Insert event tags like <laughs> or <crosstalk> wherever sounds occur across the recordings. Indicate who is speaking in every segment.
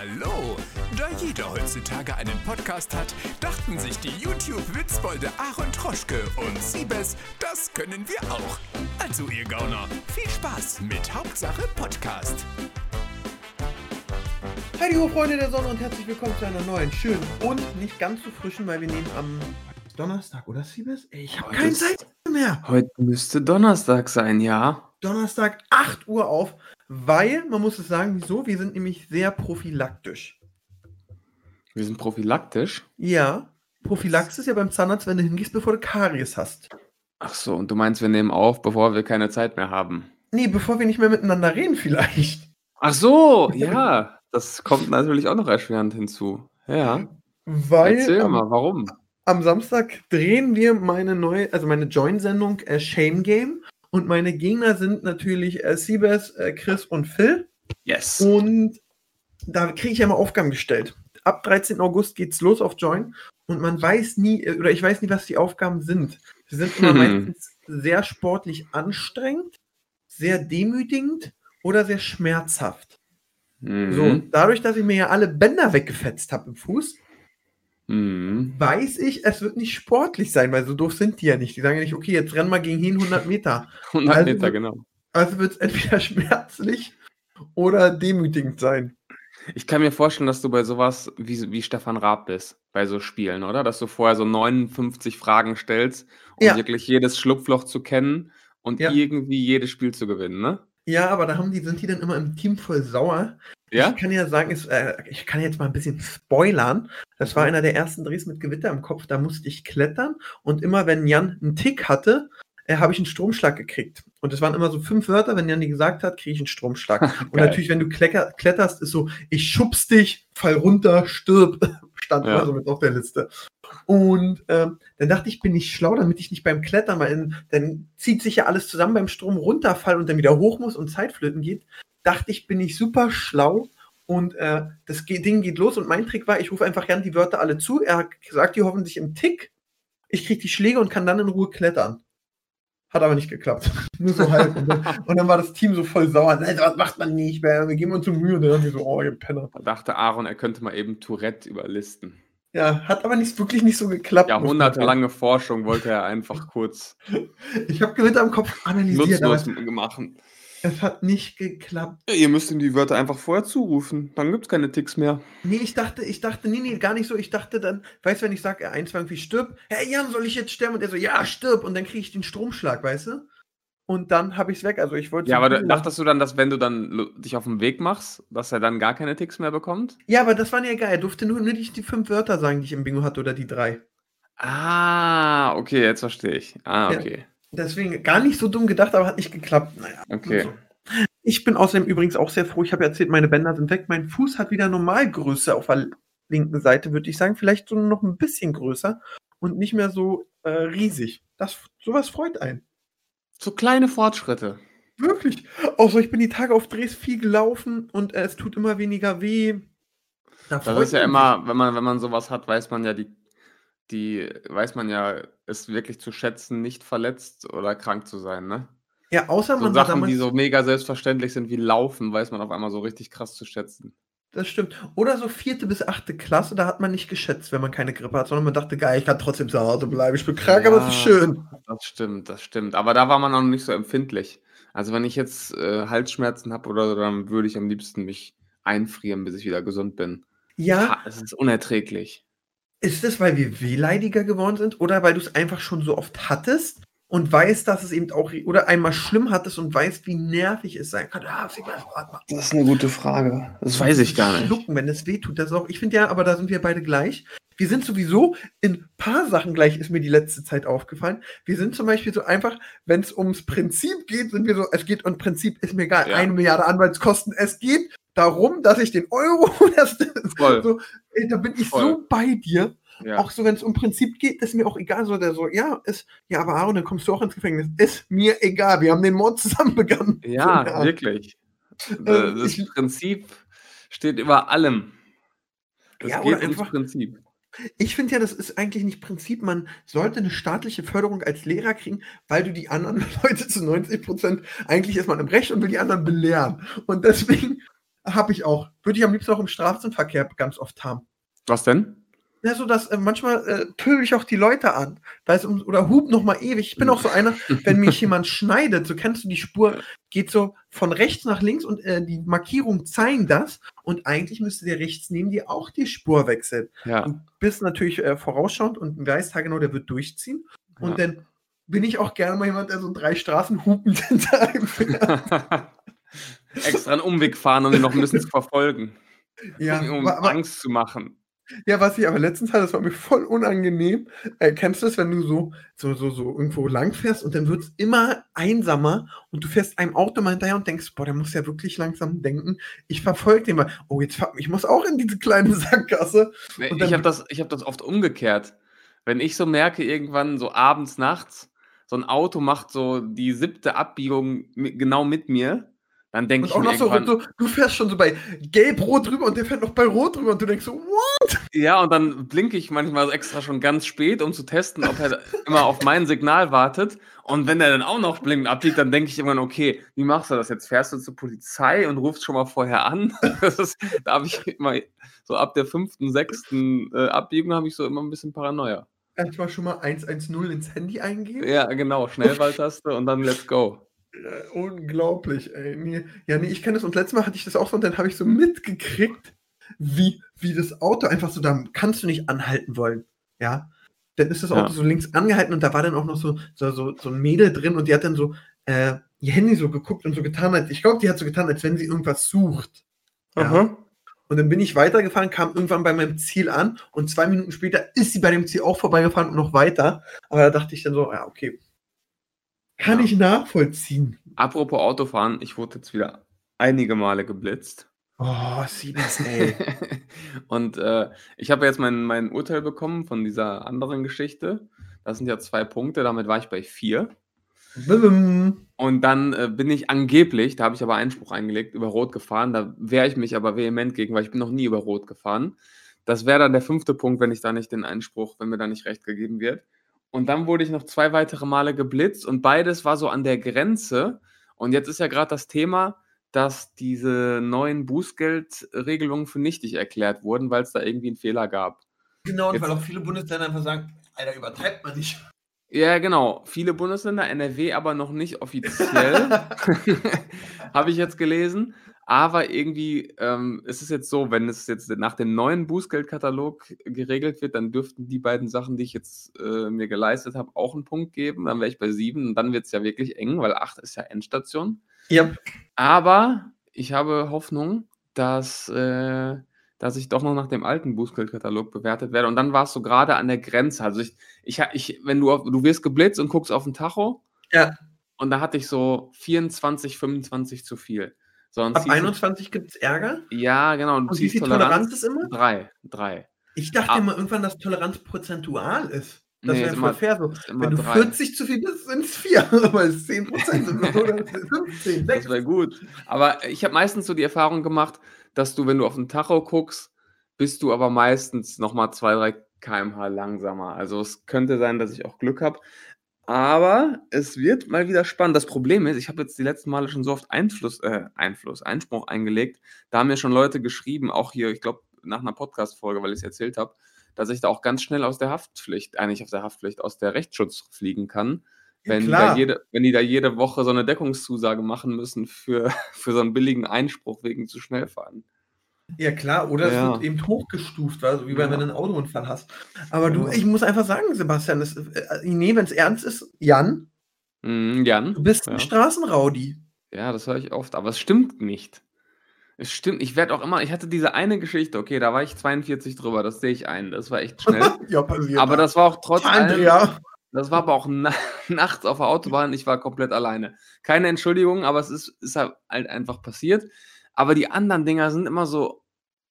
Speaker 1: Hallo! Da jeder heutzutage einen Podcast hat, dachten sich die YouTube-Witzbolde Aaron Troschke und Siebes, das können wir auch. Also ihr Gauner, viel Spaß mit Hauptsache Podcast.
Speaker 2: Hi, liebe Freunde der Sonne und herzlich willkommen zu einer neuen, schönen und nicht ganz so frischen, weil wir nehmen am Donnerstag, oder Siebes? Ich habe
Speaker 3: Heute
Speaker 2: keine
Speaker 3: ist-
Speaker 2: Zeit mehr.
Speaker 3: Heute müsste Donnerstag sein, ja.
Speaker 2: Donnerstag 8 Uhr auf, weil, man muss es sagen, wieso? Wir sind nämlich sehr prophylaktisch.
Speaker 3: Wir sind prophylaktisch.
Speaker 2: Ja, Prophylaxe ist ja beim Zahnarzt, wenn du hingehst, bevor du Karies hast.
Speaker 3: Ach so, und du meinst, wir nehmen auf, bevor wir keine Zeit mehr haben.
Speaker 2: Nee, bevor wir nicht mehr miteinander reden vielleicht.
Speaker 3: Ach so, ja. Das kommt natürlich auch noch erschwerend hinzu. Ja.
Speaker 2: Weil
Speaker 3: Erzähl
Speaker 2: am,
Speaker 3: mal, warum?
Speaker 2: am Samstag drehen wir meine neue, also meine Join-Sendung äh, Shame Game. Und meine Gegner sind natürlich äh, Siebes, äh, Chris und Phil.
Speaker 3: Yes.
Speaker 2: Und da kriege ich ja mal Aufgaben gestellt. Ab 13. August geht's los auf Join und man weiß nie, äh, oder ich weiß nie, was die Aufgaben sind. Sie sind immer
Speaker 3: Hm. <laughs>
Speaker 2: meistens sehr sportlich anstrengend, sehr demütigend oder sehr schmerzhaft.
Speaker 3: Mhm.
Speaker 2: So, dadurch, dass ich mir ja alle Bänder weggefetzt habe im Fuß,
Speaker 3: Mhm.
Speaker 2: weiß ich, es wird nicht sportlich sein, weil so doof sind die ja nicht. Die sagen ja nicht, okay, jetzt renn mal gegen hin 100 Meter. <laughs>
Speaker 3: 100
Speaker 2: Also-
Speaker 3: Meter, genau.
Speaker 2: Also wird es entweder <laughs> schmerzlich oder demütigend sein.
Speaker 3: Ich kann mir vorstellen, dass du bei sowas wie, wie Stefan Raab bist, bei so Spielen, oder? Dass du vorher so 59 Fragen stellst, um
Speaker 2: Ja.
Speaker 3: wirklich jedes Schlupfloch zu kennen und
Speaker 2: Ja.
Speaker 3: irgendwie jedes Spiel zu gewinnen, ne?
Speaker 2: Ja, aber da haben die, sind die dann immer im Team voll sauer.
Speaker 3: Ja?
Speaker 2: Ich kann ja sagen, es, äh, ich kann jetzt mal ein bisschen spoilern. Das
Speaker 3: Mhm.
Speaker 2: war einer der ersten Drehs mit Gewitter im Kopf. Da musste ich klettern und immer, wenn Jan einen Tick hatte, äh, habe ich einen Stromschlag gekriegt. Und es waren immer so fünf Wörter, wenn Jan die gesagt hat, kriege ich einen Stromschlag. <laughs> und natürlich, wenn du klecker, kletterst, ist so, ich schubs dich, fall runter, stirb. Stand
Speaker 3: Ja.
Speaker 2: immer so mit auf der Liste. Und ähm, dann dachte ich, bin ich schlau, damit ich nicht beim Klettern, weil dann, dann zieht sich ja alles zusammen beim Strom runterfall und dann wieder hoch muss und Zeitflöten geht. Dachte ich, bin ich super schlau und äh, das Ding geht los und mein Trick war, ich rufe einfach gern die Wörter alle zu. Er sagt die hoffentlich im Tick. Ich kriege die Schläge und kann dann in Ruhe klettern. Hat aber nicht geklappt. <laughs> Nur so halb. Und dann, und dann war das Team so voll sauer. Nein, das macht man nicht mehr. Wir geben uns so Mühe. Und dann haben wir so, oh, ihr Penner.
Speaker 3: Da dachte Aaron, er könnte mal eben Tourette überlisten.
Speaker 2: Ja, hat aber nicht, wirklich nicht so geklappt.
Speaker 3: Jahrhundertelange Forschung wollte er einfach <laughs> kurz
Speaker 2: Ich habe Gewitter im Kopf analysiert,
Speaker 3: nutzlos machen.
Speaker 2: Es hat nicht geklappt.
Speaker 3: Ja, ihr müsst ihm die Wörter einfach vorher zurufen. Dann gibt es keine Ticks mehr.
Speaker 2: Nee, ich dachte, ich dachte, nee, nee, gar nicht so. Ich dachte dann, weißt du, wenn ich sage, er eins war irgendwie stirb, hey Jan, soll ich jetzt sterben? Und er so, ja, stirb. Und dann kriege ich den Stromschlag, weißt du? Und dann habe ich es weg. Also ich wollte.
Speaker 3: Ja,
Speaker 2: so
Speaker 3: aber du, dachtest du dann, dass wenn du dann dich auf den Weg machst, dass er dann gar keine Ticks mehr bekommt?
Speaker 2: Ja, aber das war ja geil. Er durfte nur, nur nicht die fünf Wörter sagen, die ich im Bingo hatte oder die drei.
Speaker 3: Ah, okay, jetzt verstehe ich. Ah,
Speaker 2: Ja.
Speaker 3: Okay.
Speaker 2: Deswegen gar nicht so dumm gedacht, aber hat nicht geklappt. Naja.
Speaker 3: Okay.
Speaker 2: so. Ich bin außerdem übrigens auch sehr froh. Ich habe ja erzählt, meine Bänder sind weg. Mein Fuß hat wieder Normalgröße auf der linken Seite, würde ich sagen. Vielleicht so noch ein bisschen größer und nicht mehr so äh, riesig. Das, sowas freut einen.
Speaker 3: So kleine Fortschritte.
Speaker 2: Wirklich. Auch so, ich bin die Tage auf Drehs viel gelaufen und äh, es tut immer weniger weh. Da
Speaker 3: Das ist ja immer, wenn man, wenn man sowas hat, weiß man ja die, die, weiß man ja, es wirklich zu schätzen, nicht verletzt oder krank zu sein, ne?
Speaker 2: Ja, außer
Speaker 3: So
Speaker 2: man
Speaker 3: Sachen, die so mega selbstverständlich sind wie Laufen, weiß man auf einmal so richtig krass zu schätzen.
Speaker 2: das stimmt. Oder so vierte bis achte Klasse, da hat man nicht geschätzt, wenn man keine Grippe hat, sondern man dachte, geil, ich kann trotzdem zu Hause bleiben. Ich bin krank, aber es ist
Speaker 3: Ja.
Speaker 2: schön.
Speaker 3: Das stimmt, das stimmt. Aber da war man noch nicht so empfindlich. Also wenn ich jetzt äh, Halsschmerzen habe oder so, dann würde ich am liebsten mich einfrieren, bis ich wieder gesund bin.
Speaker 2: Ja,
Speaker 3: Es ist unerträglich.
Speaker 2: Ist es, weil wir wehleidiger geworden sind oder weil du es einfach schon so oft hattest und weißt, dass es eben auch, oder einmal schlimm hattest und weißt, wie nervig es sein kann. Ah.
Speaker 3: Das ist eine gute Frage. Das weiß ich gar nicht.
Speaker 2: Schlucken, wenn es weh tut. Das ist auch, ich finde ja, aber da sind wir beide gleich. Wir sind sowieso in paar Sachen gleich, ist mir die letzte Zeit aufgefallen. Wir sind zum Beispiel so einfach, wenn es ums Prinzip geht, sind wir so, es geht um Prinzip, ist mir egal,
Speaker 3: Ja.
Speaker 2: eine Milliarde Anwaltskosten. Es geht darum, dass ich den Euro, <laughs> das,
Speaker 3: Voll.
Speaker 2: so, ey, da bin ich so
Speaker 3: Voll.
Speaker 2: bei dir.
Speaker 3: Ja.
Speaker 2: Auch so, wenn es um Prinzip geht, ist mir auch egal. So, der so, ja, ist, ja, aber Aaron, dann kommst du auch ins Gefängnis. Ist mir egal. Wir haben den Mord zusammen begangen.
Speaker 3: Ja,
Speaker 2: So,
Speaker 3: wirklich.
Speaker 2: Ähm,
Speaker 3: Das
Speaker 2: ich-
Speaker 3: Prinzip steht über allem. Es
Speaker 2: Ja,
Speaker 3: geht ums
Speaker 2: einfach-
Speaker 3: Prinzip.
Speaker 2: Ich finde ja, das ist eigentlich nicht Prinzip. Man sollte eine staatliche Förderung als Lehrer kriegen, weil du die anderen <laughs> Leute zu 90 Prozent, eigentlich ist man im Recht und will die anderen belehren. Und deswegen Habe ich auch. Würde ich am liebsten auch im Straßenverkehr ganz oft haben.
Speaker 3: Was denn?
Speaker 2: Ja, so dass äh, manchmal äh, pöbel ich auch die Leute an. Weiß, um, oder hub noch mal ewig. Ich bin auch so einer, wenn mich <laughs> jemand schneidet, so kennst du die Spur, geht so von rechts nach links und äh, die Markierungen zeigen das. Und eigentlich müsste der rechts neben dir auch die Spur wechseln.
Speaker 3: Ja.
Speaker 2: Und bist natürlich äh, vorausschauend und weißt genau, der wird durchziehen. Und
Speaker 3: Ja.
Speaker 2: dann bin ich auch gerne mal jemand, der so drei Straßen hupend <laughs> hinter einem fährt. <laughs>
Speaker 3: Extra einen Umweg fahren, um ihn noch ein bisschen zu verfolgen.
Speaker 2: Ja,
Speaker 3: um Angst zu machen.
Speaker 2: Ja, was ich aber letztens hatte, das war mir voll unangenehm. Äh, kennst du das, wenn du so, so, so, so irgendwo lang fährst und dann wird es immer einsamer und du fährst einem Auto mal hinterher und denkst, boah, der muss ja wirklich langsam denken. Ich verfolge den mal. Oh, jetzt fahr, ich muss auch in diese kleine <laughs> Sackgasse.
Speaker 3: Nee,
Speaker 2: Und
Speaker 3: ich habe das, ich hab das oft umgekehrt. Wenn ich so merke, irgendwann so abends, nachts, so ein Auto macht so die siebte Abbiegung genau mit mir, dann denke ich
Speaker 2: auch
Speaker 3: mir
Speaker 2: noch so,
Speaker 3: irgendwann,
Speaker 2: so, du fährst schon so bei Gelb-Rot drüber und der fährt noch bei Rot drüber und du denkst so, what?
Speaker 3: ja, und dann blinke ich manchmal extra schon ganz spät, um zu testen, ob er immer auf mein Signal wartet. Und wenn er dann auch noch blinkend abbiegt, dann denke ich irgendwann, okay, wie machst du das jetzt? Fährst du zur Polizei und rufst schon mal vorher an? <laughs> Ist, da habe ich immer so ab der fünften, sechsten äh, Abbiegung habe ich so immer ein bisschen Paranoia.
Speaker 2: Erstmal schon mal 110 ins Handy eingeben.
Speaker 3: Ja, genau, Schnellwahltaste und dann let's go.
Speaker 2: Äh, unglaublich, ey. Nee, ja, nee, ich kenne das und letztes Mal hatte ich das auch so und dann habe ich so mitgekriegt, wie, wie das Auto einfach so, da kannst du nicht anhalten wollen. Ja. Dann ist das Auto
Speaker 3: Ja.
Speaker 2: so links angehalten und da war dann auch noch so, so, so, so ein Mädel drin und die hat dann so äh, ihr Handy so geguckt und so getan, als ich glaube, die hat so getan, als wenn sie irgendwas sucht. Ja. Und dann bin ich weitergefahren, kam irgendwann bei meinem Ziel an und zwei Minuten später ist sie bei dem Ziel auch vorbeigefahren und noch weiter. Aber da dachte ich dann so, ja, okay. Kann
Speaker 3: Ja.
Speaker 2: ich nachvollziehen.
Speaker 3: Apropos Autofahren, ich wurde jetzt wieder einige Male geblitzt.
Speaker 2: Oh, Siebes, <laughs> ey.
Speaker 3: und äh, ich habe jetzt mein, mein Urteil bekommen von dieser anderen Geschichte. Das sind ja zwei Punkte, damit war ich bei vier.
Speaker 2: Bim.
Speaker 3: Und dann äh, bin ich angeblich, da habe ich aber Einspruch eingelegt, über Rot gefahren. Da wehre ich mich aber vehement gegen, weil ich bin noch nie über Rot gefahren. Das wäre dann der fünfte Punkt, wenn ich da nicht den Einspruch, wenn mir da nicht recht gegeben wird. Und dann wurde ich noch zwei weitere Male geblitzt und beides war so an der Grenze. Und jetzt ist ja gerade das Thema, dass diese neuen Bußgeldregelungen für nichtig erklärt wurden, weil es da irgendwie einen Fehler gab.
Speaker 2: Genau,
Speaker 3: Jetzt-
Speaker 2: weil auch viele Bundesländer einfach sagen, Alter, übertreibt man nicht.
Speaker 3: Ja, genau. Viele Bundesländer, NRW aber noch nicht offiziell. <laughs> <laughs> Habe ich jetzt gelesen. Aber irgendwie ähm, ist es jetzt so, wenn es jetzt nach dem neuen Bußgeldkatalog geregelt wird, dann dürften die beiden Sachen, die ich jetzt äh, mir geleistet habe, auch einen Punkt geben. Dann wäre ich bei sieben und dann wird es ja wirklich eng, weil acht ist ja Endstation.
Speaker 2: Ja,
Speaker 3: Aber ich habe Hoffnung, dass, äh, dass ich doch noch nach dem alten Bußgeldkatalog bewertet werde. Und dann war es so gerade an der Grenze. Also ich, ich, ich wenn du, auf, du wirst geblitzt und guckst auf den Tacho.
Speaker 2: Ja.
Speaker 3: Und da hatte ich so 24, 25 zu viel. So, und
Speaker 2: ab
Speaker 3: ziehst du-
Speaker 2: 21 gibt es Ärger.
Speaker 3: Ja, genau. Und,
Speaker 2: Und wie viel Toleranz ist immer?
Speaker 3: Drei. Drei.
Speaker 2: Ich dachte
Speaker 3: Ah.
Speaker 2: immer irgendwann, dass Toleranz prozentual ist. Das
Speaker 3: Nee,
Speaker 2: wäre
Speaker 3: ist
Speaker 2: voll fair so.
Speaker 3: ist
Speaker 2: Wenn du
Speaker 3: drei.
Speaker 2: 40 zu viel bist, <laughs> sind es 4. Aber es 10 Prozent oder <laughs> 15,
Speaker 3: Das
Speaker 2: 6.
Speaker 3: wäre gut. Aber ich habe meistens so die Erfahrung gemacht, dass du, wenn du auf den Tacho guckst, bist du aber meistens nochmal 2, 3 km/h langsamer. Also es könnte sein, dass ich auch Glück habe. Aber es wird mal wieder spannend. Das Problem ist, ich habe jetzt die letzten Male schon so oft Einfluss, äh, Einfluss, Einspruch eingelegt. Da haben mir schon Leute geschrieben, auch hier, ich glaube, nach einer Podcast-Folge, weil ich es erzählt habe, dass ich da auch ganz schnell aus der Haftpflicht, eigentlich aus der Haftpflicht, aus der Rechtsschutz fliegen kann. Wenn, da
Speaker 2: Klar.
Speaker 3: jede, wenn die da jede Woche so eine Deckungszusage machen müssen für, <laughs> für so einen billigen Einspruch wegen zu schnell fahren.
Speaker 2: Ja, klar, oder
Speaker 3: Ja.
Speaker 2: es wird eben hochgestuft, also wie
Speaker 3: Ja.
Speaker 2: wenn du einen Autounfall hast. Aber du, ich muss einfach sagen, Sebastian, das, äh, nee, wenn es ernst ist, Jan,
Speaker 3: Mhm, Jan?
Speaker 2: du bist ein Straßenraudi.
Speaker 3: Ja, das höre ich oft, aber es stimmt nicht. Es stimmt, ich werde auch immer, ich hatte diese eine Geschichte, okay, da war ich 42 drüber, das sehe ich ein, das war echt schnell. <laughs>
Speaker 2: ja, passiert.
Speaker 3: aber das war auch trotz allem,
Speaker 2: Andrea.
Speaker 3: das war aber auch na <laughs> nachts auf der Autobahn, ich war komplett alleine. Keine Entschuldigung, aber es ist, ist halt einfach passiert. Aber die anderen Dinger sind immer so,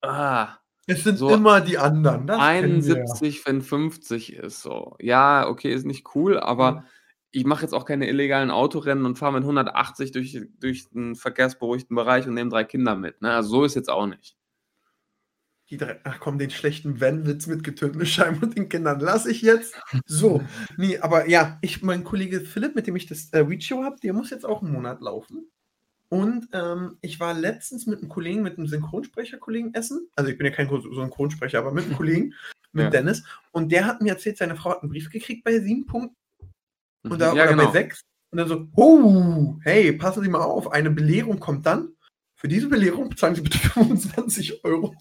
Speaker 3: ah,
Speaker 2: Es sind
Speaker 3: so
Speaker 2: immer die anderen. Das kennen wir ja.
Speaker 3: 71, wenn 50 ist so. Ja, okay, ist nicht cool, aber
Speaker 2: Mhm.
Speaker 3: ich mache jetzt auch keine illegalen Autorennen und fahre mit 180 durch, durch den verkehrsberuhigten Bereich und nehme drei Kinder mit. Ne? Also so ist jetzt auch nicht.
Speaker 2: Die drei, ach komm, den schlechten Wenn-Witz mit getönten Scheiben und den Kindern lasse ich jetzt. So, <laughs> nee, aber ja, ich, mein Kollege Philipp, mit dem ich das äh, Weed-Show habe, der muss jetzt auch einen Monat laufen. Und ähm, ich war letztens mit einem Kollegen, mit einem Synchronsprecher-Kollegen essen. Also ich bin ja kein Synchronsprecher, aber mit einem <laughs> Kollegen, mit
Speaker 3: Ja.
Speaker 2: Dennis. Und der hat mir erzählt, seine Frau hat einen Brief gekriegt bei sieben Punkten
Speaker 3: Mhm.
Speaker 2: und da,
Speaker 3: ja,
Speaker 2: oder
Speaker 3: genau.
Speaker 2: bei sechs. Und dann so, oh, hey, passen Sie mal auf, eine Belehrung kommt dann. Für diese Belehrung bezahlen Sie bitte <laughs> 25 Euro.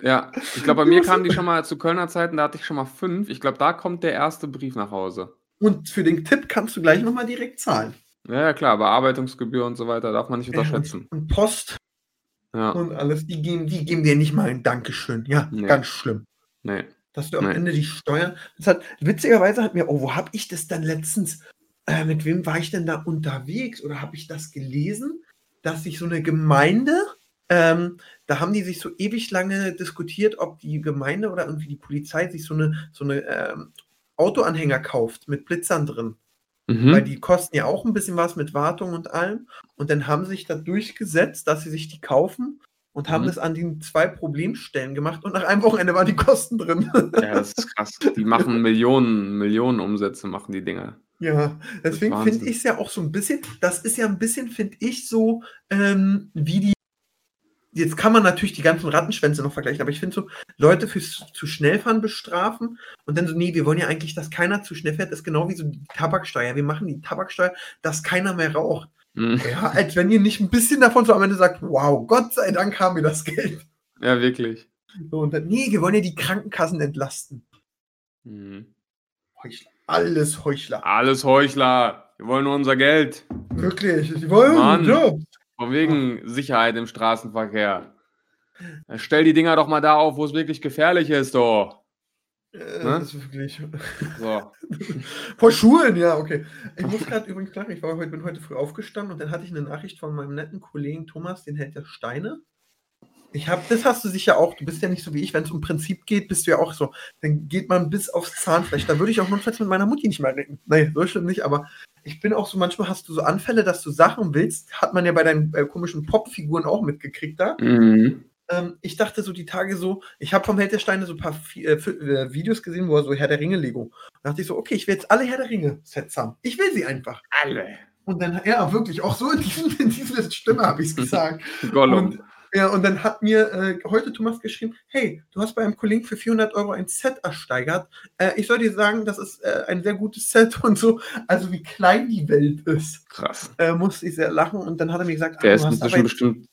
Speaker 3: Ja, ich glaube, bei mir kamen die schon mal zu Kölner Zeiten, da hatte ich schon mal fünf. Ich glaube, da kommt der erste Brief nach Hause.
Speaker 2: Und für den Tipp kannst du gleich nochmal direkt zahlen.
Speaker 3: Ja, ja, klar, Bearbeitungsgebühr und so weiter darf man nicht unterschätzen.
Speaker 2: Und Post
Speaker 3: Ja,
Speaker 2: und alles, die geben, die geben dir nicht mal ein Dankeschön. Ja,
Speaker 3: Nee.
Speaker 2: ganz schlimm.
Speaker 3: nee.
Speaker 2: Dass du am
Speaker 3: Nee.
Speaker 2: Ende die Steuern. Das hat, witzigerweise hat mir, oh, wo habe ich das dann letztens? Äh, mit wem war ich denn da unterwegs? Oder habe ich das gelesen, dass sich so eine Gemeinde, ähm, da haben die sich so ewig lange diskutiert, ob die Gemeinde oder irgendwie die Polizei sich so eine, so eine ähm, Autoanhänger kauft mit Blitzern drin.
Speaker 3: Mhm.
Speaker 2: Weil die kosten ja auch ein bisschen was mit Wartung und allem. Und dann haben sie sich da durchgesetzt, dass sie sich die kaufen und haben
Speaker 3: Mhm.
Speaker 2: das an den zwei Problemstellen gemacht. Und nach einem Wochenende waren die Kosten drin. <laughs>
Speaker 3: Ja, das ist krass. Die machen Millionen, Millionen Umsätze, machen die Dinger.
Speaker 2: Ja, deswegen finde ich es ja auch so ein bisschen, das ist ja ein bisschen, finde ich, so ähm, wie die. Jetzt kann man natürlich die ganzen Rattenschwänze noch vergleichen, aber ich finde so, Leute fürs zu schnell fahren bestrafen und dann so, nee, wir wollen ja eigentlich, dass keiner zu schnell fährt, das ist genau wie so die Tabaksteuer. Wir machen die Tabaksteuer, dass keiner mehr raucht.
Speaker 3: Mhm.
Speaker 2: Ja, als wenn ihr nicht ein bisschen davon so am Ende sagt, wow, Gott sei Dank haben wir das Geld.
Speaker 3: Ja, wirklich.
Speaker 2: So, und dann, nee, wir wollen ja die Krankenkassen entlasten.
Speaker 3: Mhm.
Speaker 2: Heuchler. Alles Heuchler.
Speaker 3: Alles Heuchler. Wir wollen nur unser Geld.
Speaker 2: Wirklich. Die wollen
Speaker 3: Mann.
Speaker 2: ja.
Speaker 3: Von wegen Sicherheit im Straßenverkehr. Dann Stell die Dinger doch mal da auf, wo es wirklich gefährlich ist, doch.
Speaker 2: Äh,
Speaker 3: Ne?
Speaker 2: Das ist wirklich. <laughs>
Speaker 3: So.
Speaker 2: Vor Schulen, ja, okay. Ich muss gerade übrigens sagen, ich war heute, bin heute früh aufgestanden und dann hatte ich eine Nachricht von meinem netten Kollegen Thomas, den hält der Steine. Ich habe, das hast du sicher auch, du bist ja nicht so wie ich, wenn es um Prinzip geht, bist du ja auch so. Dann geht man bis aufs Zahnfleisch. Da würde ich auch notfalls mit meiner Mutti nicht mehr reden. Nee, so schlimm nicht, aber ich bin auch so, manchmal hast du so Anfälle, dass du Sachen willst, hat man ja bei deinen äh, komischen Popfiguren auch mitgekriegt da.
Speaker 3: Mhm.
Speaker 2: Ähm, ich dachte so die Tage so, ich habe vom Held der Steine so ein paar äh, äh, Videos gesehen, wo er so Herr der Ringe Lego. Da dachte ich so, okay, ich will jetzt alle Herr der Ringe Sets haben. Ich will sie einfach.
Speaker 3: Alle.
Speaker 2: Und dann, ja, wirklich, auch so in, diesem, in dieser Stimme habe ich es gesagt.
Speaker 3: Gollum.
Speaker 2: Und, ja, und dann hat mir äh, heute Thomas geschrieben, hey, du hast bei einem Kollegen für 400 Euro ein Set ersteigert. Äh, ich soll dir sagen, das ist äh, ein sehr gutes Set <laughs> und so. Also wie klein die Welt ist,
Speaker 3: Krass.
Speaker 2: äh, musste ich sehr lachen. Und dann hat er mir gesagt,
Speaker 3: Der
Speaker 2: ah,
Speaker 3: ist
Speaker 2: du, hast aber
Speaker 3: inzwischen bestimmt.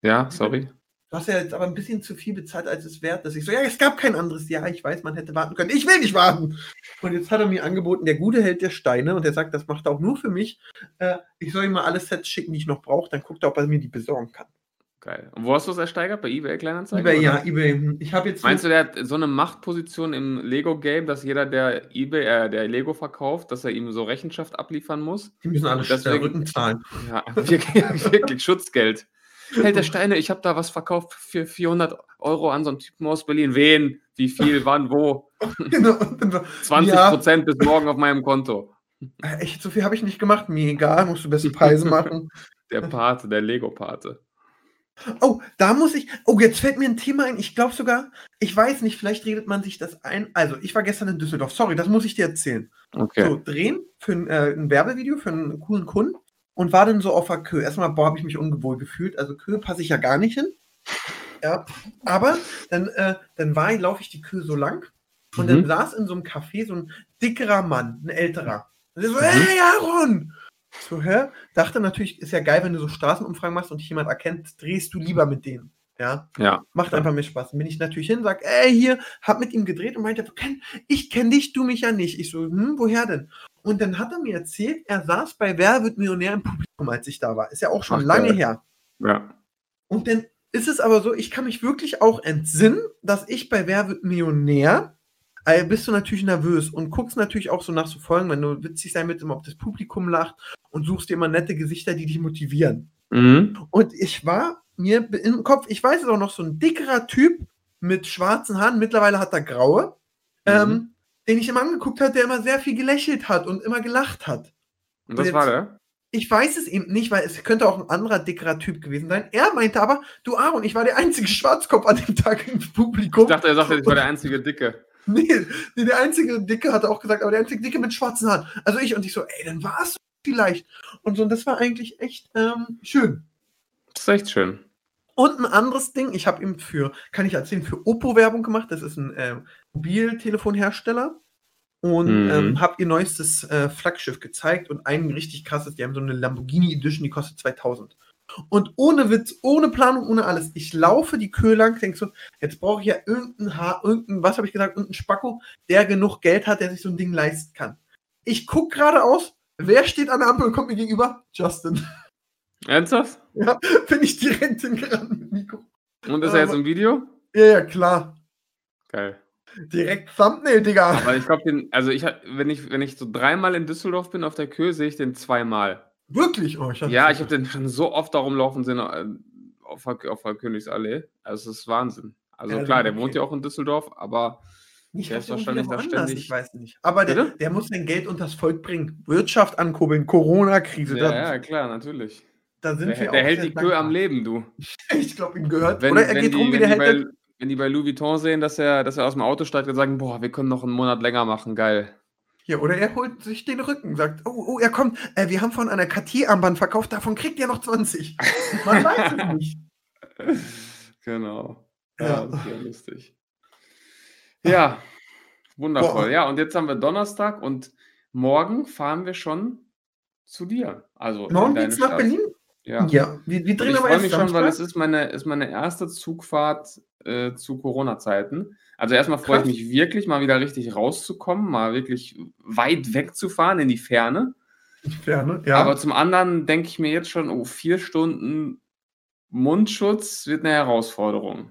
Speaker 3: Ja, sorry.
Speaker 2: du hast ja jetzt aber ein bisschen zu viel bezahlt, als es wert ist. Ich so, ja, es gab kein anderes. Ja, ich weiß, man hätte warten können. Ich will nicht warten. Und jetzt hat er mir angeboten, der gute Held der Steine, und er sagt, das macht er auch nur für mich. Äh, ich soll ihm mal alle Sets schicken, die ich noch brauche. Dann guckt er, ob er mir die besorgen kann.
Speaker 3: Geil. Und wo hast du es ersteigert? Bei eBay Kleinanzeigen?
Speaker 2: eBay, ja, eBay. Ich habe jetzt.
Speaker 3: Meinst du, der hat so eine Machtposition im Lego-Game, dass jeder, der eBay, äh, der Lego verkauft, dass er ihm so Rechenschaft abliefern muss?
Speaker 2: die müssen alle
Speaker 3: deswegen-
Speaker 2: Rücken zahlen.
Speaker 3: Ja, <laughs> wirklich, wirklich Schutzgeld. Held der Steine, ich habe da was verkauft für 400 Euro an so einen Typen aus Berlin. Wen? Wie viel? Wann? Wo? <laughs>
Speaker 2: genau. Und dann so,
Speaker 3: 20
Speaker 2: Ja.
Speaker 3: Prozent bis morgen auf meinem Konto.
Speaker 2: äh, echt, so viel habe ich nicht gemacht. Mir egal, musst du beste Preise machen.
Speaker 3: Der Pate, der Lego-Pate.
Speaker 2: Oh, da muss ich. Oh, jetzt fällt mir ein Thema ein. Ich glaube sogar, ich weiß nicht, vielleicht redet man sich das ein. Also, ich war gestern in Düsseldorf. Sorry, das muss ich dir erzählen.
Speaker 3: Okay.
Speaker 2: So, drehen für ein, äh, ein Werbevideo für einen coolen Kunden und war dann so auf der Kö. Erstmal, boah, habe ich mich ungewohl gefühlt. Also, Kö passe ich ja gar nicht hin. Ja, aber dann, äh, dann war ich, laufe ich die Kö so lang und dann
Speaker 3: Mhm.
Speaker 2: saß in so einem Café so ein dickerer Mann, ein älterer. Und der so,
Speaker 3: Mhm.
Speaker 2: hey, Aaron! So, hä? Dachte natürlich, ist ja geil, wenn du so Straßenumfragen machst und dich jemand erkennt, drehst du lieber mit denen. Ja,
Speaker 3: Ja.
Speaker 2: macht einfach mehr Spaß. Dann bin ich natürlich hin, sag, ey, hier, hab mit ihm gedreht und meinte, "Ken, ich kenne dich, du mich ja nicht. Ich so, hm, woher denn? Und dann hat er mir erzählt, er saß bei Wer wird Millionär im Publikum, als ich da war. Ist ja auch schon
Speaker 3: Ach,
Speaker 2: lange
Speaker 3: geil.
Speaker 2: her.
Speaker 3: Ja.
Speaker 2: Und dann ist es aber so, ich kann mich wirklich auch entsinnen, dass ich bei Wer wird Millionär, bist du natürlich nervös und guckst natürlich auch so nach so Folgen, wenn du witzig sein willst, immer ob das Publikum lacht und suchst dir immer nette Gesichter, die dich motivieren.
Speaker 3: Mhm.
Speaker 2: Und ich war mir im Kopf, ich weiß es auch noch, so ein dickerer Typ mit schwarzen Haaren, mittlerweile hat er graue,
Speaker 3: Mhm.
Speaker 2: ähm, den ich immer angeguckt habe, der immer sehr viel gelächelt hat und immer gelacht hat.
Speaker 3: Und das
Speaker 2: jetzt-
Speaker 3: war der?
Speaker 2: Ich weiß es eben nicht, weil es könnte auch ein anderer dickerer Typ gewesen sein. Er meinte aber, du Aaron, ich war der einzige Schwarzkopf an dem Tag im Publikum.
Speaker 3: Ich dachte, er sagte, ich war der einzige Dicke. <laughs>
Speaker 2: Nee, nee, der einzige Dicke hat er auch gesagt, aber der einzige Dicke mit schwarzen Haaren. Also ich und ich so, ey, dann war es vielleicht. Und so, und das war eigentlich echt ähm, schön.
Speaker 3: Das ist echt schön.
Speaker 2: Und ein anderes Ding, ich habe ihm für, kann ich erzählen, für Oppo Werbung gemacht. Das ist ein äh, Mobiltelefonhersteller. Und
Speaker 3: Mhm.
Speaker 2: ähm, habe ihr neuestes äh, Flaggschiff gezeigt und ein richtig krasses, die haben so eine Lamborghini Edition, die kostet 2000. Und ohne Witz, ohne Planung, ohne alles. Ich laufe die Kühe lang, denk so, jetzt brauche ich ja irgendein Haar, irgendein, was habe ich gesagt, irgendein Spacko, der genug Geld hat, der sich so ein Ding leisten kann. Ich guck geradeaus, wer steht an der Ampel und kommt mir gegenüber? Justin. <laughs>
Speaker 3: Ernsthaft?
Speaker 2: Bin ich direkt hingerannt mit Nico.
Speaker 3: Und ist er jetzt im Video?
Speaker 2: Ja, ja, klar.
Speaker 3: Geil.
Speaker 2: Direkt Thumbnail, Digga.
Speaker 3: Aber ich glaube, also ich, wenn ich, wenn ich so dreimal in Düsseldorf bin auf der Kühe, sehe ich den zweimal.
Speaker 2: Wirklich? Oh, ich
Speaker 3: Ja, ich habe den schon so oft darum laufen sehen äh, auf, auf der Königsallee. Also es ist Wahnsinn. Also
Speaker 2: Ja,
Speaker 3: klar, der
Speaker 2: okay.
Speaker 3: wohnt ja auch in Düsseldorf, aber
Speaker 2: Nicht
Speaker 3: der ist wahrscheinlich da ständig-
Speaker 2: Ich weiß nicht. Aber der, der muss sein Geld unters Volk bringen. Wirtschaft ankurbeln, Corona-Krise.
Speaker 3: ja, ja, klar, natürlich.
Speaker 2: da sind
Speaker 3: Der,
Speaker 2: wir
Speaker 3: der hält die Kühe am. Leben, du. <laughs>
Speaker 2: Ich glaube, ihm gehört.
Speaker 3: Wenn,
Speaker 2: Oder er geht
Speaker 3: die,
Speaker 2: rum, wie der hält.
Speaker 3: bei, wenn die bei Louis Vuitton sehen, dass er, dass er aus dem Auto steigt und sagen, boah, wir können noch einen Monat länger machen, geil.
Speaker 2: Ja, oder er holt sich den Rücken, sagt, oh, oh, er kommt, äh, wir haben von einer Cartier-Armband verkauft, davon kriegt ihr noch 20. Man weiß es nicht. <laughs>
Speaker 3: Genau.
Speaker 2: Ja.
Speaker 3: Ja, das ja lustig. Ja, wundervoll.
Speaker 2: Boah.
Speaker 3: Ja, und jetzt haben wir Donnerstag und morgen fahren wir schon zu dir. Also
Speaker 2: Morgen geht's nach. Berlin?
Speaker 3: Ja.
Speaker 2: Ja, wir, wir drehen
Speaker 3: ich
Speaker 2: aber erst
Speaker 3: mich schon, weil es ist meine, ist meine erste Zugfahrt äh, zu Corona-Zeiten. Also erstmal freue ich mich wirklich, mal wieder richtig rauszukommen, mal wirklich weit wegzufahren in die Ferne.
Speaker 2: Ferne, ja.
Speaker 3: Aber zum anderen denke ich mir jetzt schon, oh, vier Stunden Mundschutz wird eine Herausforderung.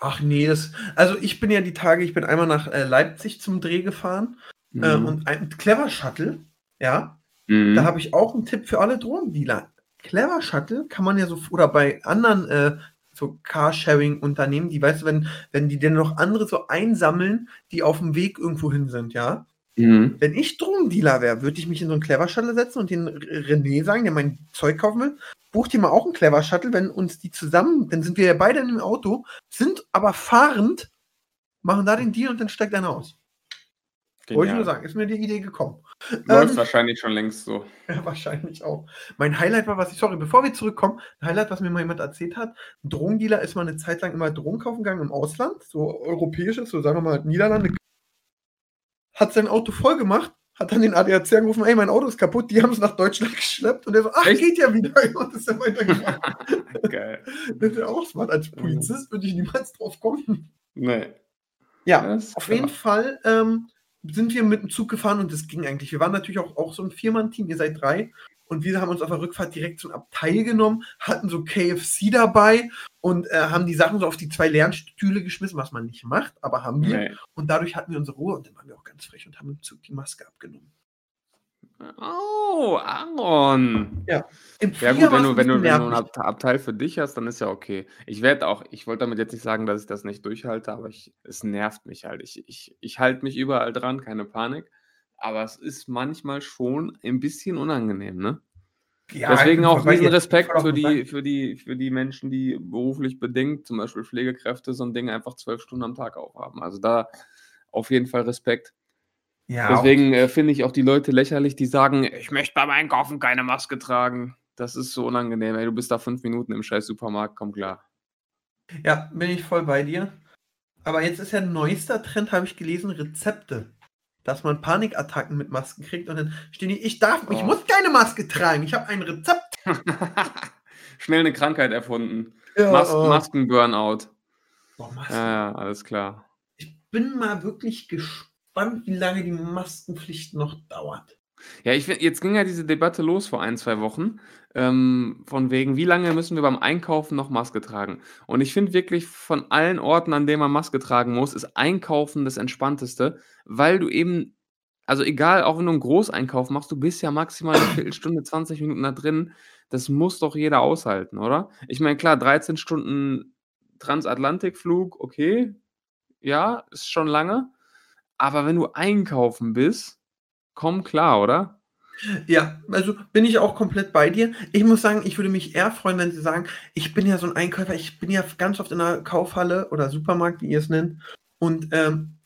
Speaker 2: Ach nee, das, also ich bin ja die Tage, ich bin einmal nach äh, Leipzig zum Dreh gefahren äh,
Speaker 3: Mhm.
Speaker 2: und ein Clever Shuttle, ja,
Speaker 3: Mhm.
Speaker 2: da habe ich auch einen Tipp für alle Drohnendealer. Clever Shuttle kann man ja so, oder bei anderen äh, so Carsharing-Unternehmen, die, weißt du, wenn, wenn die denn noch andere so einsammeln, die auf dem Weg irgendwo hin sind, ja.
Speaker 3: Mhm.
Speaker 2: Wenn ich Drohnendealer wäre, würde ich mich in so einen Clever Shuttle setzen und den René sagen, der mein Zeug kaufen will, bucht ihr mal auch einen Clever Shuttle, wenn uns die zusammen, dann sind wir ja beide in dem Auto, sind aber fahrend, machen da den Deal und dann steigt einer aus. Wollte ich
Speaker 3: Genial.
Speaker 2: nur sagen, ist mir die Idee gekommen.
Speaker 3: Läuft
Speaker 2: Ähm,
Speaker 3: wahrscheinlich schon längst so. <laughs>
Speaker 2: ja, wahrscheinlich auch. Mein Highlight war, was ich, sorry, bevor wir zurückkommen, ein Highlight, was mir mal jemand erzählt hat, ein Drogendealer ist mal eine Zeit lang immer Drogen kaufen gegangen im Ausland, so europäisches, so sagen wir mal Niederlande, hat sein Auto voll gemacht, hat dann den ADAC angerufen, ey, mein Auto ist kaputt, die haben es nach Deutschland <laughs> geschleppt und er so, ach,
Speaker 3: Echt?
Speaker 2: geht ja wieder <laughs> und ist dann weitergefahren.
Speaker 3: Geil.
Speaker 2: das ist ja auch smart. Als Polizist würde ich niemals drauf kommen.
Speaker 3: Nee.
Speaker 2: Ja, auf jeden Fall ähm, sind wir mit dem Zug gefahren und das ging eigentlich. Wir waren natürlich auch, auch so ein Viermann-Team, ihr seid drei. Und wir haben uns auf der Rückfahrt direkt so ein Abteil genommen, hatten so KFC dabei und äh, haben die Sachen so auf die zwei leeren Stühle geschmissen, was man nicht macht, aber haben wir.
Speaker 3: nee.
Speaker 2: Und dadurch hatten wir unsere Ruhe und dann waren wir auch ganz frech und haben im Zug die Maske abgenommen.
Speaker 3: Oh, Aaron.
Speaker 2: Im
Speaker 3: Ja
Speaker 2: Flieger
Speaker 3: gut, wenn du,
Speaker 2: ein
Speaker 3: wenn du, wenn du ein
Speaker 2: nervig.
Speaker 3: Ab- Abteil für dich hast, dann ist ja okay. Ich werde auch, ich wollte damit jetzt nicht sagen, dass ich das nicht durchhalte, aber ich, es nervt mich halt. Ich, ich, ich halte mich überall dran, keine Panik. Aber es ist manchmal schon ein bisschen unangenehm, ne?
Speaker 2: Ja,
Speaker 3: Deswegen auch
Speaker 2: jetzt-
Speaker 3: Respekt für die, für, die, für die Menschen, die beruflich bedingt, zum Beispiel Pflegekräfte, so ein Ding einfach zwölf Stunden am Tag aufhaben. Also da auf jeden Fall Respekt.
Speaker 2: Ja,
Speaker 3: Deswegen äh, finde ich auch die Leute lächerlich, die sagen, ich möchte beim Einkaufen keine Maske tragen. Das ist so unangenehm. Ey, du bist da fünf Minuten im scheiß Supermarkt, komm klar.
Speaker 2: Ja, bin ich voll bei dir. Aber jetzt ist ja ein neuester Trend, habe ich gelesen, Rezepte. Dass man Panikattacken mit Masken kriegt und dann stehen die, ich darf, ich
Speaker 3: Oh.
Speaker 2: muss keine Maske tragen, ich habe ein Rezept. <laughs>
Speaker 3: Schnell eine Krankheit erfunden.
Speaker 2: Ja,
Speaker 3: Mas
Speaker 2: oh.
Speaker 3: Masken-Burnout.
Speaker 2: Boah, Masken.
Speaker 3: Ja, ja, alles klar.
Speaker 2: Ich bin mal wirklich gespannt, wie lange die Maskenpflicht noch dauert.
Speaker 3: Ja, ich jetzt ging ja diese Debatte los vor ein, zwei Wochen. Ähm, von wegen, wie lange müssen wir beim Einkaufen noch Maske tragen? Und ich finde wirklich, von allen Orten, an denen man Maske tragen muss, ist Einkaufen das Entspannteste, weil du eben, also egal, auch wenn du einen Großeinkauf machst, du bist ja maximal eine Viertelstunde, 20 Minuten da drin. Das muss doch jeder aushalten, oder? Ich meine, klar, 13 Stunden Transatlantikflug, okay, ja, ist schon lange. Aber wenn du einkaufen bist, komm klar, oder?
Speaker 2: Ja, also bin ich auch komplett bei dir. Ich muss sagen, ich würde mich eher freuen, wenn sie sagen, ich bin ja so ein Einkäufer, ich bin ja ganz oft in einer Kaufhalle oder Supermarkt, wie ihr es nennt, und ähm,